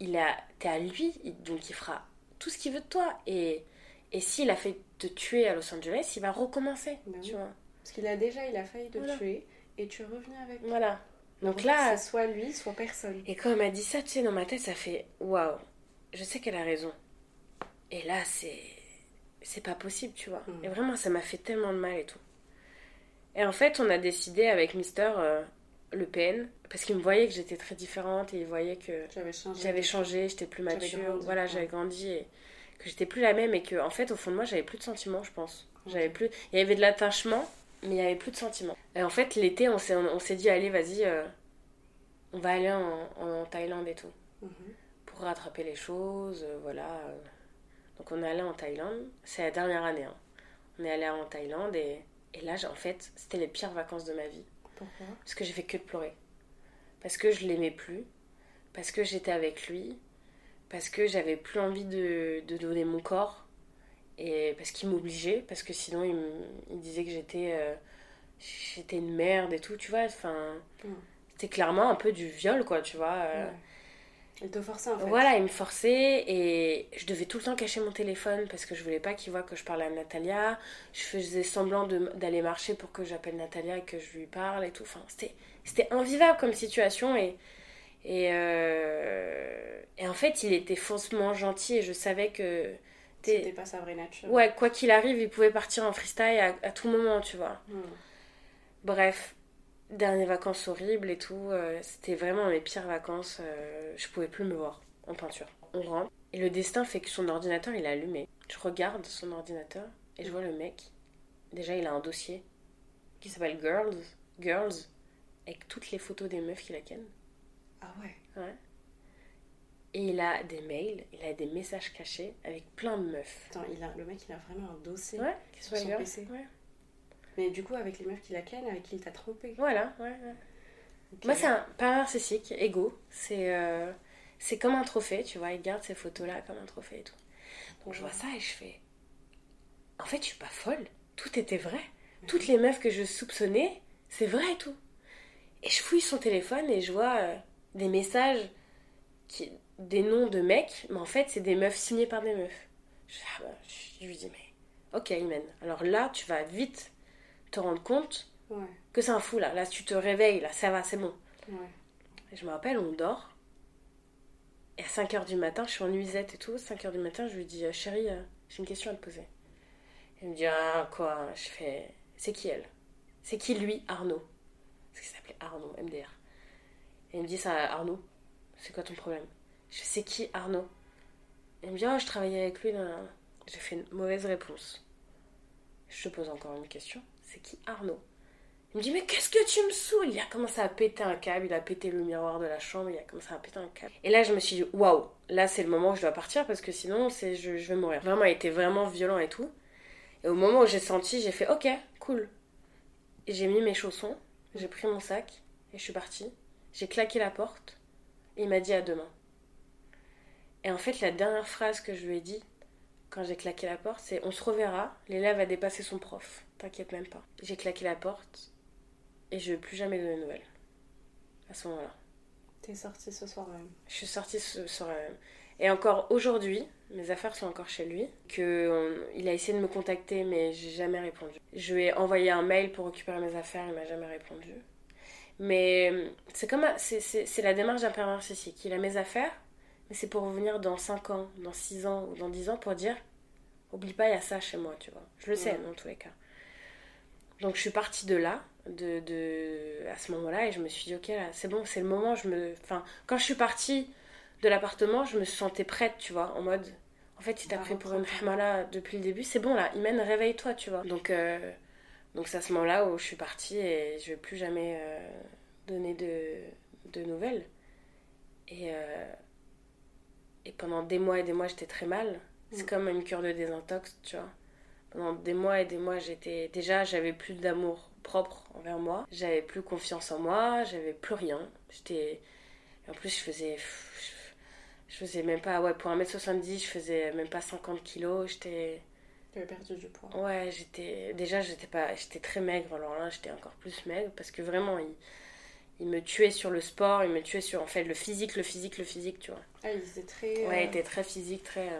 il a, t'es à lui, donc il fera tout ce qu'il veut de toi. Et, et s'il a fait te tuer à Los Angeles, il va recommencer, Ben tu oui. vois. Parce qu'il a déjà, il a failli te Voilà. tuer et tu es revenu avec. Voilà. Donc Donc là, soit lui, soit personne. et quand elle m'a dit ça, tu sais, dans ma tête, ça fait waouh, je sais qu'elle a raison. Et là, c'est. C'est pas possible, tu vois. Mm. Et vraiment, ça m'a fait tellement de mal et tout. Et en fait, on a décidé avec Mister euh, Le Pen, parce qu'il me voyait que j'étais très différente et il voyait que J'avais changé. j'étais plus mature, grandi, voilà, ouais. j'avais grandi et que j'étais plus la même et que en fait au fond de moi j'avais plus de sentiments, je pense. J'avais plus, il y avait de l'attachement, mais il y avait plus de sentiments. Et en fait l'été on s'est on s'est dit allez vas-y, euh, on va aller en, en Thaïlande et tout Mhm. pour rattraper les choses, euh, voilà. Donc on est allé en Thaïlande, c'est la dernière année. hein. On est allé en Thaïlande et, et là en fait c'était les pires vacances de ma vie. Pourquoi? Parce que j'ai fait que de pleurer. Parce que je l'aimais plus. Parce que j'étais avec lui. Parce que j'avais plus envie de, de donner mon corps. Et parce qu'il m'obligeait, parce que sinon il, me- il disait que j'étais euh, j'étais une merde et tout, tu vois. Enfin, Mm. c'était clairement un peu du viol, quoi, tu vois. euh. Il te forçait en fait. Voilà, il me forçait et je devais tout le temps cacher mon téléphone parce que je voulais pas qu'il voit que je parlais à Natalia. Je faisais semblant d'aller marcher pour que j'appelle Natalia et que je lui parle et tout. Enfin, c'était c'était invivable comme situation et et, euh, et en fait, il était faussement gentil et je savais que C'était pas sa vraie nature. ouais, quoi qu'il arrive, il pouvait partir en freestyle à, à tout moment, tu vois. Mm. Bref, dernières vacances horribles et tout. euh, C'était vraiment mes pires vacances. euh, je pouvais plus me voir en peinture. On rentre. Et le destin fait que son ordinateur, il est allumé. Je regarde son ordinateur et je vois le mec. Déjà, il a un dossier qui s'appelle Girls. Girls. Avec toutes les photos des meufs qu'il a ken. Ah ouais. Ouais. Et il a des mails, il a des messages cachés avec plein de meufs. Attends, il a, le mec il a vraiment un dossier. Ouais, Sur son. PC. Ouais. Mais du coup, avec les meufs qu'il a ken, avec qui il t'a trompé. Voilà, ouais, ouais. Moi, c'est un pas narcissique, égo. C'est euh, c'est comme un trophée, tu vois. Il garde ces photos-là comme un trophée et tout. Donc, je vois ça et je fais. En fait, je suis pas folle. Tout était vrai. Toutes les meufs que je soupçonnais, c'est vrai et tout. Et je fouille son téléphone et je vois euh, des messages, qui, des noms de mecs, mais en fait, c'est des meufs signées par des meufs. Je, ah bah, je lui dis, mais ok, Imen. Alors là, tu vas vite te rendre compte Ouais, que c'est un fou là. Là, tu te réveilles, là, ça va, c'est bon. ouais. Et je me rappelle, on dort. Et à 5h du matin, je suis en nuisette et tout. 5h du matin, je lui dis euh, Chérie, euh, j'ai une question à te poser. Elle me dit Ah, quoi? Je fais C'est qui elle? C'est qui lui, Arnaud? Parce qu'il s'appelait Arnaud, MDR. Et elle me dit Ça, Arnaud, c'est quoi ton problème? Je fais C'est qui Arnaud? Elle me dit Oh, je travaillais avec lui. J'ai fait une mauvaise réponse. Je te pose encore une question C'est qui Arnaud? Il me dit mais qu'est-ce que tu me saoules? Il a commencé à péter un câble, il a pété le miroir de la chambre, il a commencé à péter un câble. Et là je me suis dit waouh, là c'est le moment où je dois partir parce que sinon c'est je, je vais mourir. Vraiment il était vraiment violent et tout. Et au moment où j'ai senti, j'ai fait ok, cool. J'ai mis mes chaussons, j'ai pris mon sac et je suis partie. J'ai claqué la porte et il m'a dit à demain. Et en fait la dernière phrase que je lui ai dit quand j'ai claqué la porte, c'est on se reverra, l'élève a dépassé son prof, t'inquiète même pas. J'ai claqué la porte et je ne vais plus jamais donner de nouvelles. À ce moment-là. T'es sortie ce soir même. Je suis sortie ce soir même. Et encore aujourd'hui, mes affaires sont encore chez lui. Que on- il a essayé de me contacter, mais j'ai jamais répondu. Je lui ai envoyé un mail pour récupérer mes affaires, il m'a jamais répondu. Mais c'est comme c'est la démarche d'un père narcissique. Il a mes affaires, mais c'est pour revenir dans 5 ans, dans 6 ans ou dans 10 ans pour dire oublie pas, il y a ça chez moi, tu vois. Je le sais Ouais. dans tous les cas. Donc je suis partie de là, de, de à ce moment-là, et je me suis dit ok, là, c'est bon, c'est le moment. Je me, enfin, quand je suis partie de l'appartement, je me sentais prête, tu vois, en mode. En fait, il t'a pris pour une hamala depuis le début, c'est bon là, Imen, réveille-toi, tu vois. Donc, euh, donc c'est à ce moment-là où je suis partie et je vais plus jamais euh, donner de, de nouvelles. Et, euh, et pendant des mois et des mois, j'étais très mal. C'est Mm. comme une cure de désintox, tu vois. Pendant des mois et des mois, j'étais. Déjà, j'avais plus d'amour propre envers moi. J'avais plus confiance en moi. J'avais plus rien. J'étais. En plus, je faisais. Je faisais même pas. Ouais, pour 1m70, je faisais même pas 50 kilos. J'étais. T'avais perdu du poids. Ouais, j'étais. Déjà, j'étais pas. J'étais très maigre. Alors là, j'étais encore plus maigre parce que vraiment, il. Il me tuait sur le sport, il me tuait sur en fait le physique, le physique, le physique, tu vois. Ah, il était très. Ouais, il euh, était très physique, très.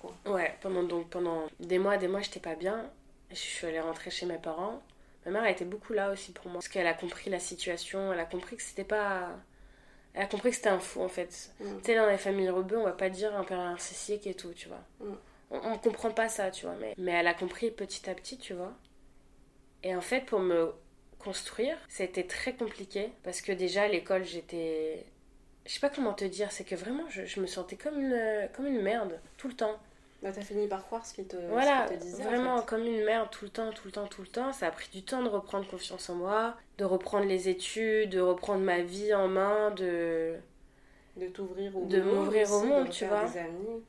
Quoi. Ouais, pendant, donc, pendant des mois, des mois, j'étais pas bien. Je suis allée rentrer chez mes parents. Ma mère a été beaucoup là aussi pour moi. Parce qu'elle a compris la situation, elle a compris que c'était pas. Elle a compris que c'était un fou en fait. Mm. Tu sais, dans les familles rebeux, on va pas dire un père narcissique et tout, tu vois. Mm. On, on comprend pas ça, tu vois. Mais, mais elle a compris petit à petit, tu vois. Et en fait, pour me construire, c'était très compliqué. Parce que déjà, à l'école, j'étais. Je sais pas comment te dire, c'est que vraiment, je, je me sentais comme une, comme une merde, tout le temps. Bah, t'as fini par croire ce qu'il te, Voilà, qu'il te disait. en vraiment fait. comme une merde tout le temps, tout le temps, tout le temps. Ça a pris du temps de reprendre confiance en moi, de reprendre les études, de reprendre ma vie en main, de... De t'ouvrir au De monde. m'ouvrir au aussi, monde, de tu vois.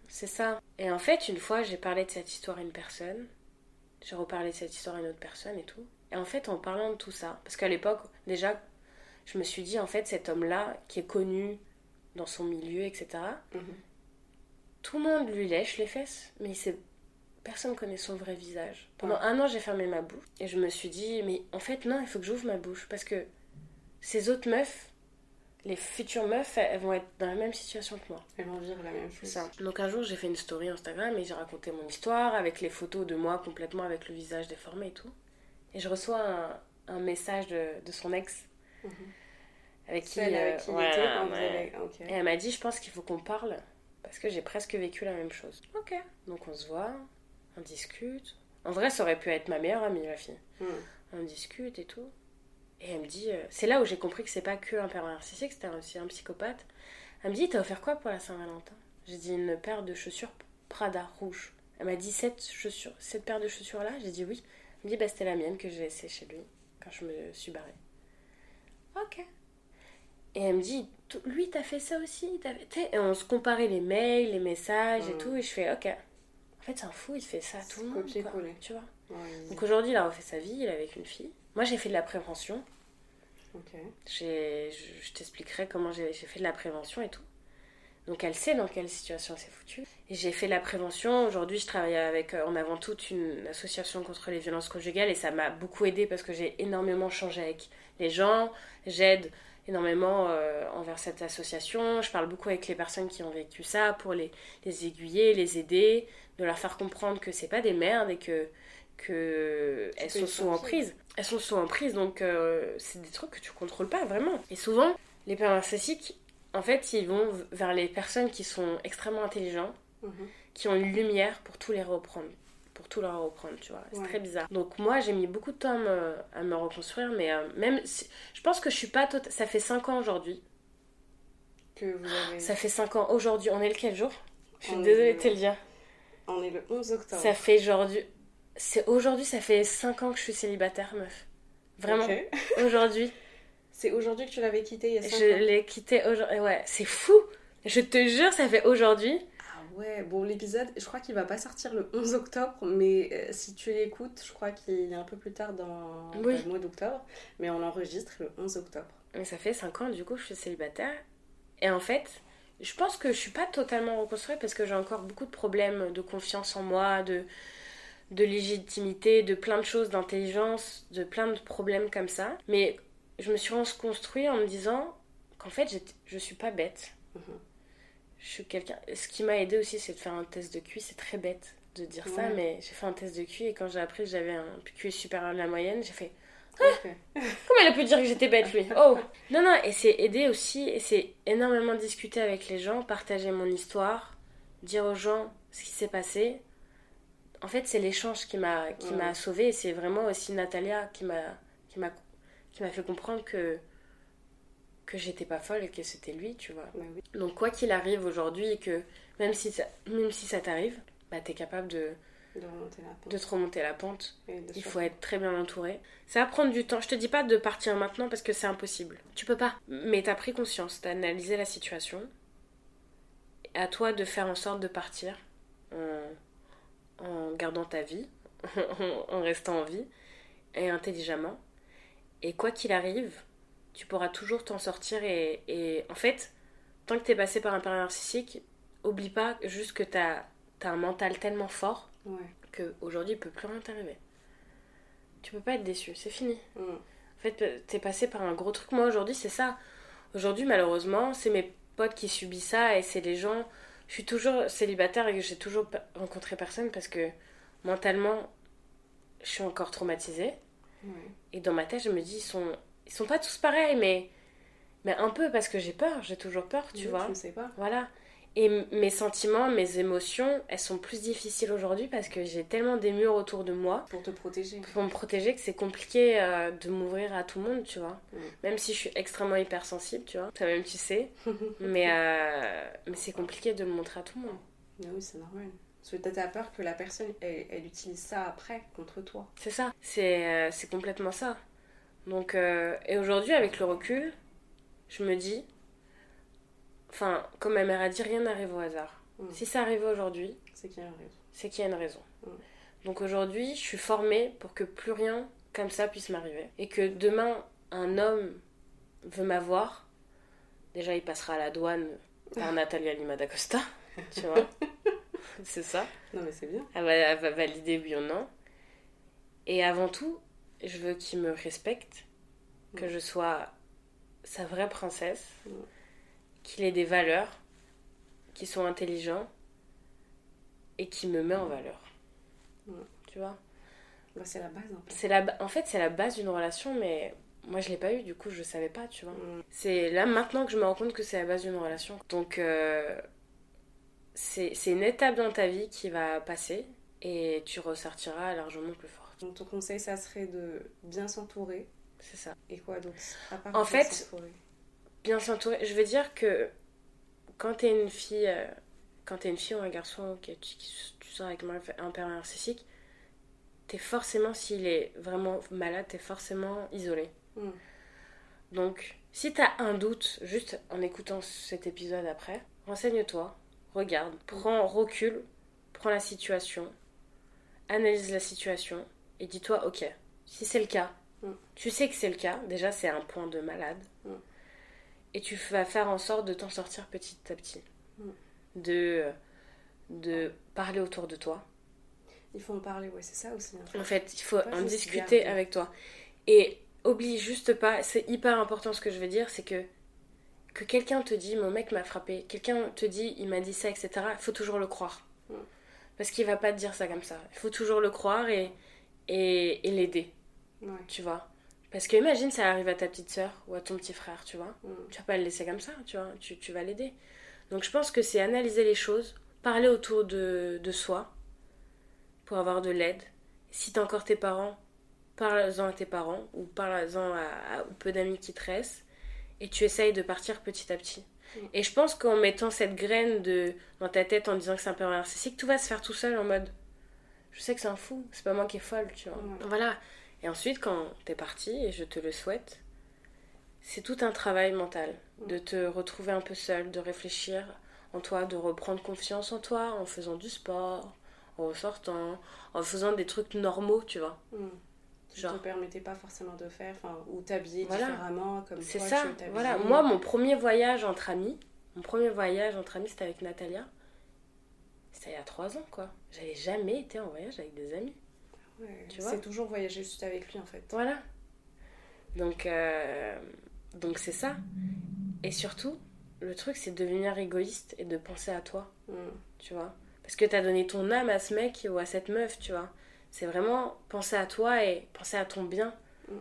C'est ça. Et en fait, une fois, j'ai parlé de cette histoire à une personne. J'ai reparlé de cette histoire à une autre personne et tout. Et en fait, en parlant de tout ça, parce qu'à l'époque, déjà, je me suis dit, en fait, cet homme-là, qui est connu dans son milieu, etc., Mhm. tout le monde lui lèche les fesses, mais il Personne connaît son vrai visage. Pendant un an, j'ai fermé ma bouche. Et je me suis dit, mais en fait, non, il faut que j'ouvre ma bouche. Parce que ces autres meufs, les futures meufs, elles vont être dans la même situation que moi. Elles vont vivre la même chose. Ça. Donc un jour, j'ai fait une story Instagram et j'ai raconté mon histoire avec les photos de moi complètement avec le visage déformé et tout. Et je reçois un, un message de, de son ex. Mhm. Avec qui, Celle avec euh, qui il voilà, était quand vous ouais. avez- ok. Et elle m'a dit, je pense qu'il faut qu'on parle parce que j'ai presque vécu la même chose. Ok. Donc on se voit, on discute. En vrai, ça aurait pu être ma meilleure amie, la fille. Hmm. On discute et tout. Et elle me dit, euh, c'est là où j'ai compris que c'est pas que un père narcissique, c'était aussi un psychopathe. Elle me dit, t'as offert quoi pour la Saint-Valentin? J'ai dit une paire de chaussures Prada rouge. Elle m'a dit cette chaussure, cette paire de chaussures là. J'ai dit oui. Elle me dit bah c'était la mienne que j'ai laissée chez lui quand je me suis barrée. Ok. Et elle me dit, lui t'as fait ça aussi Et on se comparait les mails, les messages et Mm. tout. Et je fais ok. En fait c'est un fou, il fait ça à tout le monde. quoi. Tu vois. Ouais, Donc aujourd'hui il a refait sa vie, il est avec une fille. Moi j'ai fait de la prévention. ok. J'ai- Je, je t'expliquerai comment j'ai j'ai fait de la prévention et tout. Donc elle sait dans quelle situation c'est foutu. Et j'ai fait de la prévention. Aujourd'hui, je travaille avec, euh, en avant toute, une association contre les violences conjugales et ça m'a beaucoup aidé parce que j'ai énormément changé avec les gens. J'aide énormément euh, envers cette association. Je parle beaucoup avec les personnes qui ont vécu ça pour les, les aiguiller, les aider, de leur faire comprendre que c'est pas des merdes et que, que elles sont y sous sortir. emprise. Elles sont sous emprise, donc euh, c'est des trucs que tu contrôles pas vraiment. Et souvent, les pères narcissiques, en fait, ils vont vers les personnes qui sont extrêmement intelligents, Mhm. qui ont une lumière pour tout les reprendre. Pour tout leur reprendre, tu vois. C'est Ouais. très bizarre. Donc moi, j'ai mis beaucoup de temps à me, à me reconstruire, mais euh, même si... Je pense que je suis pas... tota- Ça fait 5 ans aujourd'hui. Que vous avez. Ça fait 5 ans aujourd'hui. On est le quel jour? Je suis On désolée le- de te le dire. On est le 11 octobre. Ça fait aujourd'hui... C'est aujourd'hui, ça fait 5 ans que je suis célibataire, meuf. Vraiment. Aujourd'hui. C'est aujourd'hui que tu l'avais quitté il y a 5 Je ans. l'ai quitté aujourd'hui. Ouais, c'est fou. Je te jure, ça fait aujourd'hui. Ouais, bon, l'épisode, je crois qu'il va pas sortir le 11 octobre, mais euh, si tu l'écoutes, je crois qu'il est un peu plus tard dans Oui. le mois d'octobre, mais on enregistre le 11 octobre. Mais ça fait 5 ans, du coup, je suis célibataire. Et en fait, je pense que je suis pas totalement reconstruite parce que j'ai encore beaucoup de problèmes de confiance en moi, de, de légitimité, de plein de choses, d'intelligence, de plein de problèmes comme ça. Mais je me suis reconstruite en me disant qu'en fait, je suis pas bête. Mhm. Je suis quelqu'un. Ce qui m'a aidé aussi, c'est de faire un test de QI. C'est très bête de dire ça, mais j'ai fait un test de QI et quand j'ai appris que j'avais un QI supérieur à la moyenne, j'ai fait Ok. Comment elle a pu dire que j'étais bête, lui Oh Non, non, et c'est aider aussi, et c'est énormément discuter avec les gens, partager mon histoire, dire aux gens ce qui s'est passé. En fait, c'est l'échange qui m'a qui Ouais. m'a sauvée, et c'est vraiment aussi Natalia qui m'a qui m'a qui m'a fait comprendre que que j'étais pas folle et que c'était lui, tu vois. Bah oui. Donc quoi qu'il arrive aujourd'hui, et que même si ça, même si ça t'arrive, bah t'es capable de, De remonter la pente. de te remonter la pente. Il faut être très bien entouré. Ça va prendre du temps. Je te dis pas de partir maintenant parce que c'est impossible. Tu peux pas. Mais t'as pris conscience, t'as analysé la situation. À toi de faire en sorte de partir en, en gardant ta vie, en restant en vie et intelligemment. Et quoi qu'il arrive, tu pourras toujours t'en sortir. Et, et en fait, tant que t'es passé par un père narcissique, oublie pas juste que t'as as un mental tellement fort Ouais. que aujourd'hui il peut plus rien t'arriver. Tu peux pas être déçu, c'est fini. Mm. En fait, t'es passé par un gros truc. Moi aujourd'hui, c'est ça. Aujourd'hui, malheureusement, c'est mes potes qui subissent ça et c'est les gens. Je suis toujours célibataire et j'ai toujours rencontré personne parce que mentalement, je suis encore traumatisée. Ouais. Et dans ma tête, je me dis, ils sont, ils sont pas tous pareils, mais, mais un peu parce que j'ai peur, j'ai toujours peur, tu Oui, vois. Ne sais pas. Voilà. Et mes sentiments, mes émotions, elles sont plus difficiles aujourd'hui parce que j'ai tellement des murs autour de moi Pour te protéger. pour me protéger que c'est compliqué euh, de m'ouvrir à tout le monde, tu vois. Même si je suis extrêmement hypersensible, tu vois. Ça même tu sais. mais euh, mais c'est compliqué de le montrer à tout le monde. Mais oui, c'est normal. Parce que t'as peur que la personne, elle, elle utilise ça après contre toi. C'est ça. C'est euh, c'est complètement ça. Donc, euh, et aujourd'hui, avec le recul, je me dis, enfin, comme ma mère a dit, rien n'arrive au hasard. Mm. Si ça arrive aujourd'hui, C'est qu'il y a une raison. c'est qu'il y a une raison. Mm. Donc aujourd'hui, je suis formée pour que plus rien comme ça puisse m'arriver. Et que demain, un homme veut m'avoir, déjà il passera à la douane par Natalia Lima d'Acosta, tu vois. c'est ça. Non, mais c'est bien. Elle va, elle va valider oui ou non. Et avant tout, je veux qu'il me respecte, que je sois sa vraie princesse, qu'il ait des valeurs, qu'il soit intelligent et qu'il me met en valeur. Tu vois? Bah, c'est la base un peu. c'est la, En fait, c'est la base d'une relation, mais moi, je l'ai pas eu, du coup, je savais pas, tu vois. Mm. C'est là maintenant que je me rends compte que c'est la base d'une relation. Donc, euh, c'est une étape dans ta vie qui va passer et tu ressortiras largement plus forte. Donc, ton conseil, ça serait de bien s'entourer. C'est ça. Et quoi À part En fait. Bien s'entourer. Je veux dire que quand t'es une fille, euh, quand t'es une fille ou un garçon, qui- tu sors avec un père narcissique, t'es forcément, s'il est vraiment malade, t'es forcément isolé. Mm. Donc, si t'as un doute, juste en écoutant cet épisode après, renseigne-toi, regarde, prends recul, prends la situation, analyse la situation et dis-toi, ok, si c'est le cas, Mm. tu sais que c'est le cas, déjà c'est un point de malade, Mm. et tu vas faire en sorte de t'en sortir petit à petit, Mm. de, de parler autour de toi. Il faut en parler, ouais, c'est ça aussi. hein. En fait, il faut en discuter garder. avec toi. Et oublie juste pas, c'est hyper important ce que je veux dire, c'est que que quelqu'un te dit mon mec m'a frappé, quelqu'un te dit il m'a dit ça, etc. Il faut toujours le croire. Mm. Parce qu'il va pas te dire ça comme ça. Il faut toujours le croire et, et, et l'aider, Ouais. tu vois. Parce que imagine ça arrive à ta petite soeur ou à ton petit frère, tu vois. Mm. Tu vas pas le laisser comme ça, tu vois. Tu, tu vas l'aider. Donc je pense que c'est analyser les choses, parler autour de, de soi pour avoir de l'aide. Si t'as encore tes parents, parle-en à tes parents ou parle-en à, peu d'amis qui te restent et tu essayes de partir petit à petit. Mm. Et je pense qu'en mettant cette graine de, dans ta tête en disant que c'est un peu narcissique, tout va se faire tout seul en mode je sais que c'est un fou, c'est pas moi qui est folle, tu vois. Ouais. Voilà. Et ensuite, quand t'es parti, et je te le souhaite, c'est tout un travail mental de te retrouver un peu seul, de réfléchir en toi, de reprendre confiance en toi en faisant du sport, en ressortant, en faisant des trucs normaux, tu vois. Tu Genre. te permettais pas forcément de faire, ou t'habiller Voilà. différemment, comme C'est ça, tu voilà. Moi, mon premier voyage entre amis, mon premier voyage entre amis, c'était avec Natalia. C'était il y a trois ans, quoi. J'avais jamais été en voyage avec des amis. Ouais, tu vois. C'est toujours voyager juste avec lui, en fait. Voilà. Donc, euh, donc c'est ça. Et surtout, le truc, c'est de devenir égoïste et de penser à toi, Mm. tu vois. Parce que t'as donné ton âme à ce mec ou à cette meuf, tu vois. C'est vraiment penser à toi et penser à ton bien. Mm.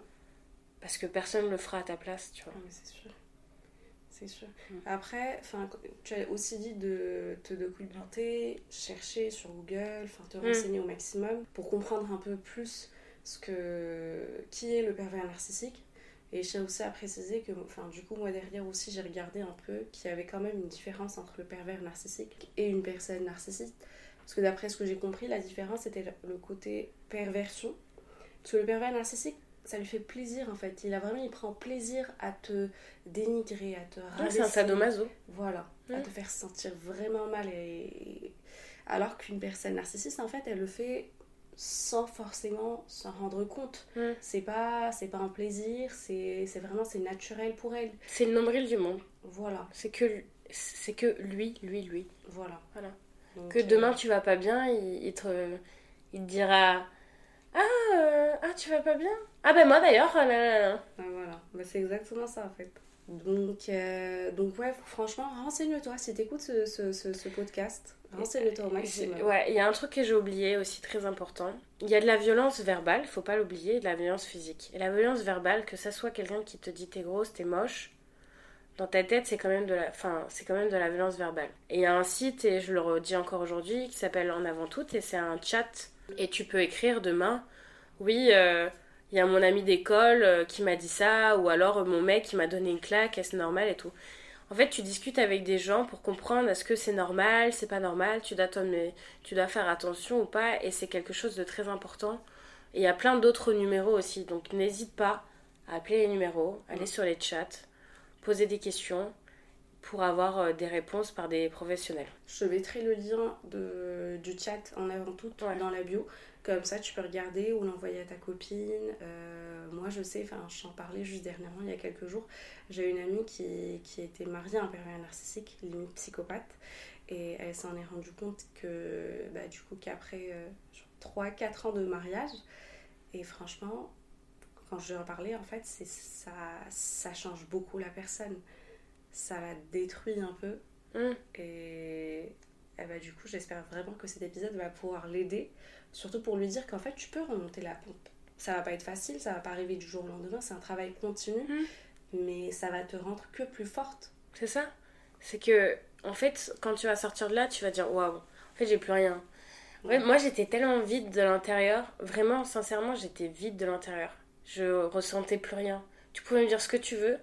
Parce que personne ne le fera à ta place, tu vois. Mais c'est sûr. C'est sûr. Mm. Après, enfin, tu as aussi dit de te documenter, chercher sur Google, enfin, te Mm. renseigner au maximum pour comprendre un peu plus ce que qui est le pervers narcissique. Et je tiens aussi à préciser que, enfin, du coup, moi derrière aussi, j'ai regardé un peu qu'il y avait quand même une différence entre le pervers narcissique et une personne narcissiste. Parce que d'après ce que j'ai compris, la différence c'était le- le côté perversion. Parce que le pervers narcissique, ça lui fait plaisir en fait. Il a vraiment, il prend plaisir à te dénigrer, à te rabaisser. c'est un sadomaso. Voilà, à te faire sentir vraiment mal. Et... Alors qu'une personne narcissiste, en fait, elle le fait sans forcément s'en rendre compte. Mm. C'est pas, c'est pas un plaisir, c'est c'est vraiment c'est naturel pour elle. C'est le nombril du monde. Voilà, C'est que, c'est que lui, lui, lui. voilà. Voilà. Donc, Que euh, demain tu vas pas bien, il, il te, il te dira Ah, euh, ah, tu vas pas bien? Ah, ben moi d'ailleurs, là, là, là. Ah, voilà, Bah, c'est exactement ça en fait. Donc, euh, donc ouais, franchement, renseigne-toi si t'écoutes ce, ce, ce, ce podcast. Renseigne-toi au maximum. J'ai- Ouais, il y a un truc que j'ai oublié aussi très important. Il y a de la violence verbale, faut pas l'oublier, et de la violence physique. Et la violence verbale, que ça soit quelqu'un qui te dit t'es grosse, t'es moche, dans ta tête, c'est quand même de la, enfin, c'est quand même de la violence verbale. Et il y a un site, et je le redis encore aujourd'hui, qui s'appelle En avant tout, et c'est un chat. Et tu peux écrire demain, oui, euh, il y a mon ami d'école euh, qui m'a dit ça, ou alors euh, mon mec qui m'a donné une claque, est-ce normal et tout. En fait, tu discutes avec des gens pour comprendre est-ce que c'est normal, c'est pas normal, tu dois, tu dois faire attention ou pas, et c'est quelque chose de très important. Et il y a plein d'autres numéros aussi, donc n'hésite pas à appeler les numéros, aller sur les chats, poser des questions pour avoir euh, des réponses par des professionnels. Je mettrai le lien de, du chat en avant tout Ouais. dans la bio. Comme ça, tu peux regarder ou l'envoyer à ta copine. Euh, moi, je sais, enfin, j'en parlais juste dernièrement, il y a quelques jours. J'ai une amie qui, qui était mariée à un pervers narcissique, limite psychopathe. Et elle s'en est rendue compte que, bah, du coup, qu'après 3-4 ans de mariage, et franchement, quand je leur parlais, en fait, ça, ça change beaucoup la personne. Ça la détruit un peu. Mm. Et, bah, du coup, j'espère vraiment que cet épisode va pouvoir l'aider. Surtout pour lui dire qu'en fait, tu peux remonter la pompe. Ça va pas être facile, ça va pas arriver du jour au lendemain, c'est un travail continu. Mm. Mais ça va te rendre que plus forte. C'est ça. C'est que, en fait, quand tu vas sortir de là, tu vas dire waouh, en fait, j'ai plus rien. moi, j'étais tellement vide de l'intérieur. Vraiment, sincèrement, j'étais vide de l'intérieur. Je ressentais plus rien. Tu pouvais me dire ce que tu veux.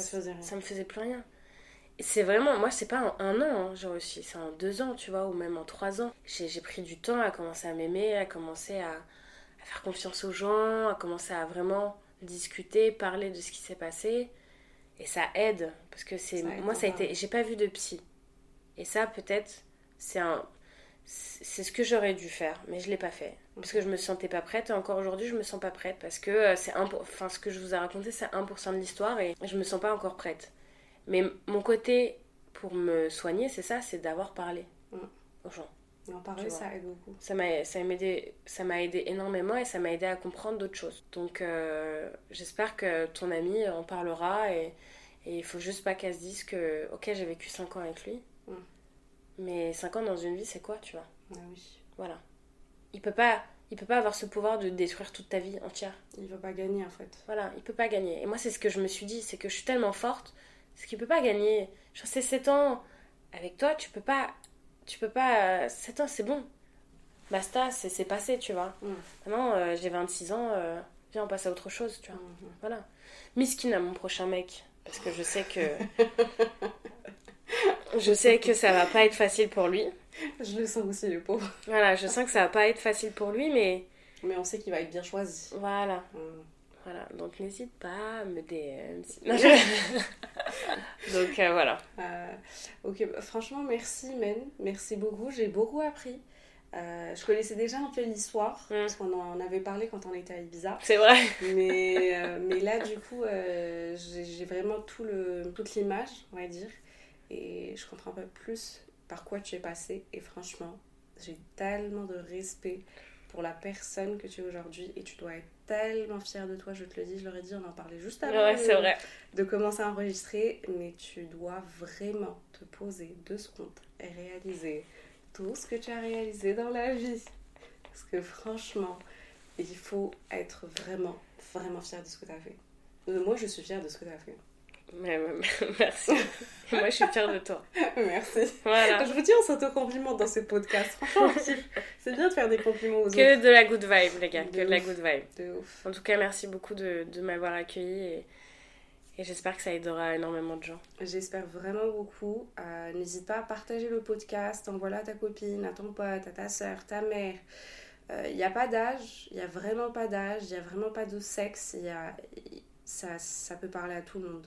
Ça, faisait rien. ça me faisait plus rien. C'est vraiment, moi, c'est pas en un an, hein, j'ai réussi, c'est en deux ans, tu vois, ou même en trois ans. J'ai pris du temps à commencer à m'aimer, à commencer à, à, faire confiance aux gens, à commencer à vraiment discuter, parler de ce qui s'est passé. Et ça aide, parce que c'est. Moi, ça a été. J'ai pas vu de psy. Et ça, peut-être, c'est un. C'est ce que j'aurais dû faire, mais je l'ai pas fait. Parce que je me sentais pas prête, et encore aujourd'hui, je me sens pas prête, parce que euh, c'est enfin, ce que je vous ai raconté, c'est 1% de l'histoire, et je me sens pas encore prête. Mais mon côté pour me soigner, c'est ça, c'est d'avoir parlé mm. aux gens. En parler, ça aide beaucoup. Ça m'a aidé, aidé énormément et ça m'a aidé à comprendre d'autres choses. Donc euh, j'espère que ton ami en parlera et, et il faut juste pas qu'elle se dise que, ok, j'ai vécu 5 ans avec lui. Mm. Mais 5 ans dans une vie, c'est quoi, tu vois? Ah oui. Voilà. Il peut pas il peut pas avoir ce pouvoir de détruire toute ta vie entière. Il va pas gagner en fait. Voilà, il peut pas gagner. Et moi, c'est ce que je me suis dit, c'est que je suis tellement forte parce qu'il peut pas gagner. Genre, c'est 7 ans. Avec toi, tu peux pas. Tu peux pas. 7 ans, c'est bon. Basta, c'est passé, tu vois. Mm. Maintenant, euh, j'ai 26 ans. Euh, viens, on passe à autre chose, tu vois. Mm-hmm. Voilà. Miskin à mon prochain mec. Parce que je sais que. je sais que ça va pas être facile pour lui. Je le sens aussi, le pauvre. Voilà, je sens que ça va pas être facile pour lui, mais. Mais on sait qu'il va être bien choisi. Voilà. Mm. Voilà, donc n'hésite pas à me DM. donc euh, voilà. Euh, ok, bah, franchement, merci Men, merci beaucoup, j'ai beaucoup appris. Euh, je connaissais déjà un peu l'histoire, mm. parce qu'on en avait parlé quand on était à Ibiza. C'est vrai. Mais, mais là, du coup, j'ai vraiment tout le, toute l'image, on va dire. Et je comprends peu plus par quoi tu es passé. Et franchement, j'ai tellement de respect pour la personne que tu es aujourd'hui. Et tu dois être tellement fière de toi, je te le dis, je leur ai dit, on en parlait juste avant de, vrai. de commencer à enregistrer, mais tu dois vraiment te poser deux secondes et réaliser tout ce que tu as réalisé dans la vie. Parce que franchement, il faut être vraiment, vraiment fier de ce que tu as fait. Euh, moi, je suis fière de ce que tu as fait. Merci. Moi, je suis fière de toi. Merci. Voilà. Je vous dis, on s'auto-complimente dans ce podcast. C'est bien de faire des compliments aux autres. Que de la good vibe, les gars. que de la good vibe. De ouf. En tout cas, merci beaucoup de, de m'avoir accueilli et, et j'espère que ça aidera énormément de gens. J'espère vraiment beaucoup. Euh, n'hésite pas à partager le podcast. Envoie-le à ta copine, à ton pote, à ta soeur, ta mère. Il euh, n'y a pas d'âge, il n'y a vraiment pas d'âge, il n'y a vraiment pas de sexe. Y a, ça, ça peut parler à tout le monde.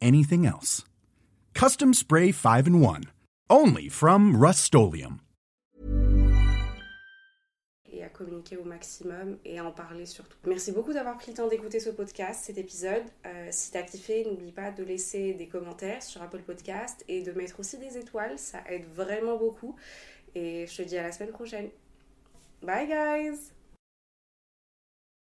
anything else. Custom Spray 5 and 1. Only from Rust-Oleum. Et à communiquer au maximum et à en parler surtout. Merci beaucoup d'avoir pris le temps d'écouter ce podcast, cet épisode. Euh, si t'as kiffé, n'oublie pas de laisser des commentaires sur Apple Podcast et de mettre aussi des étoiles. Ça aide vraiment beaucoup. Et je te dis à la semaine prochaine. Bye guys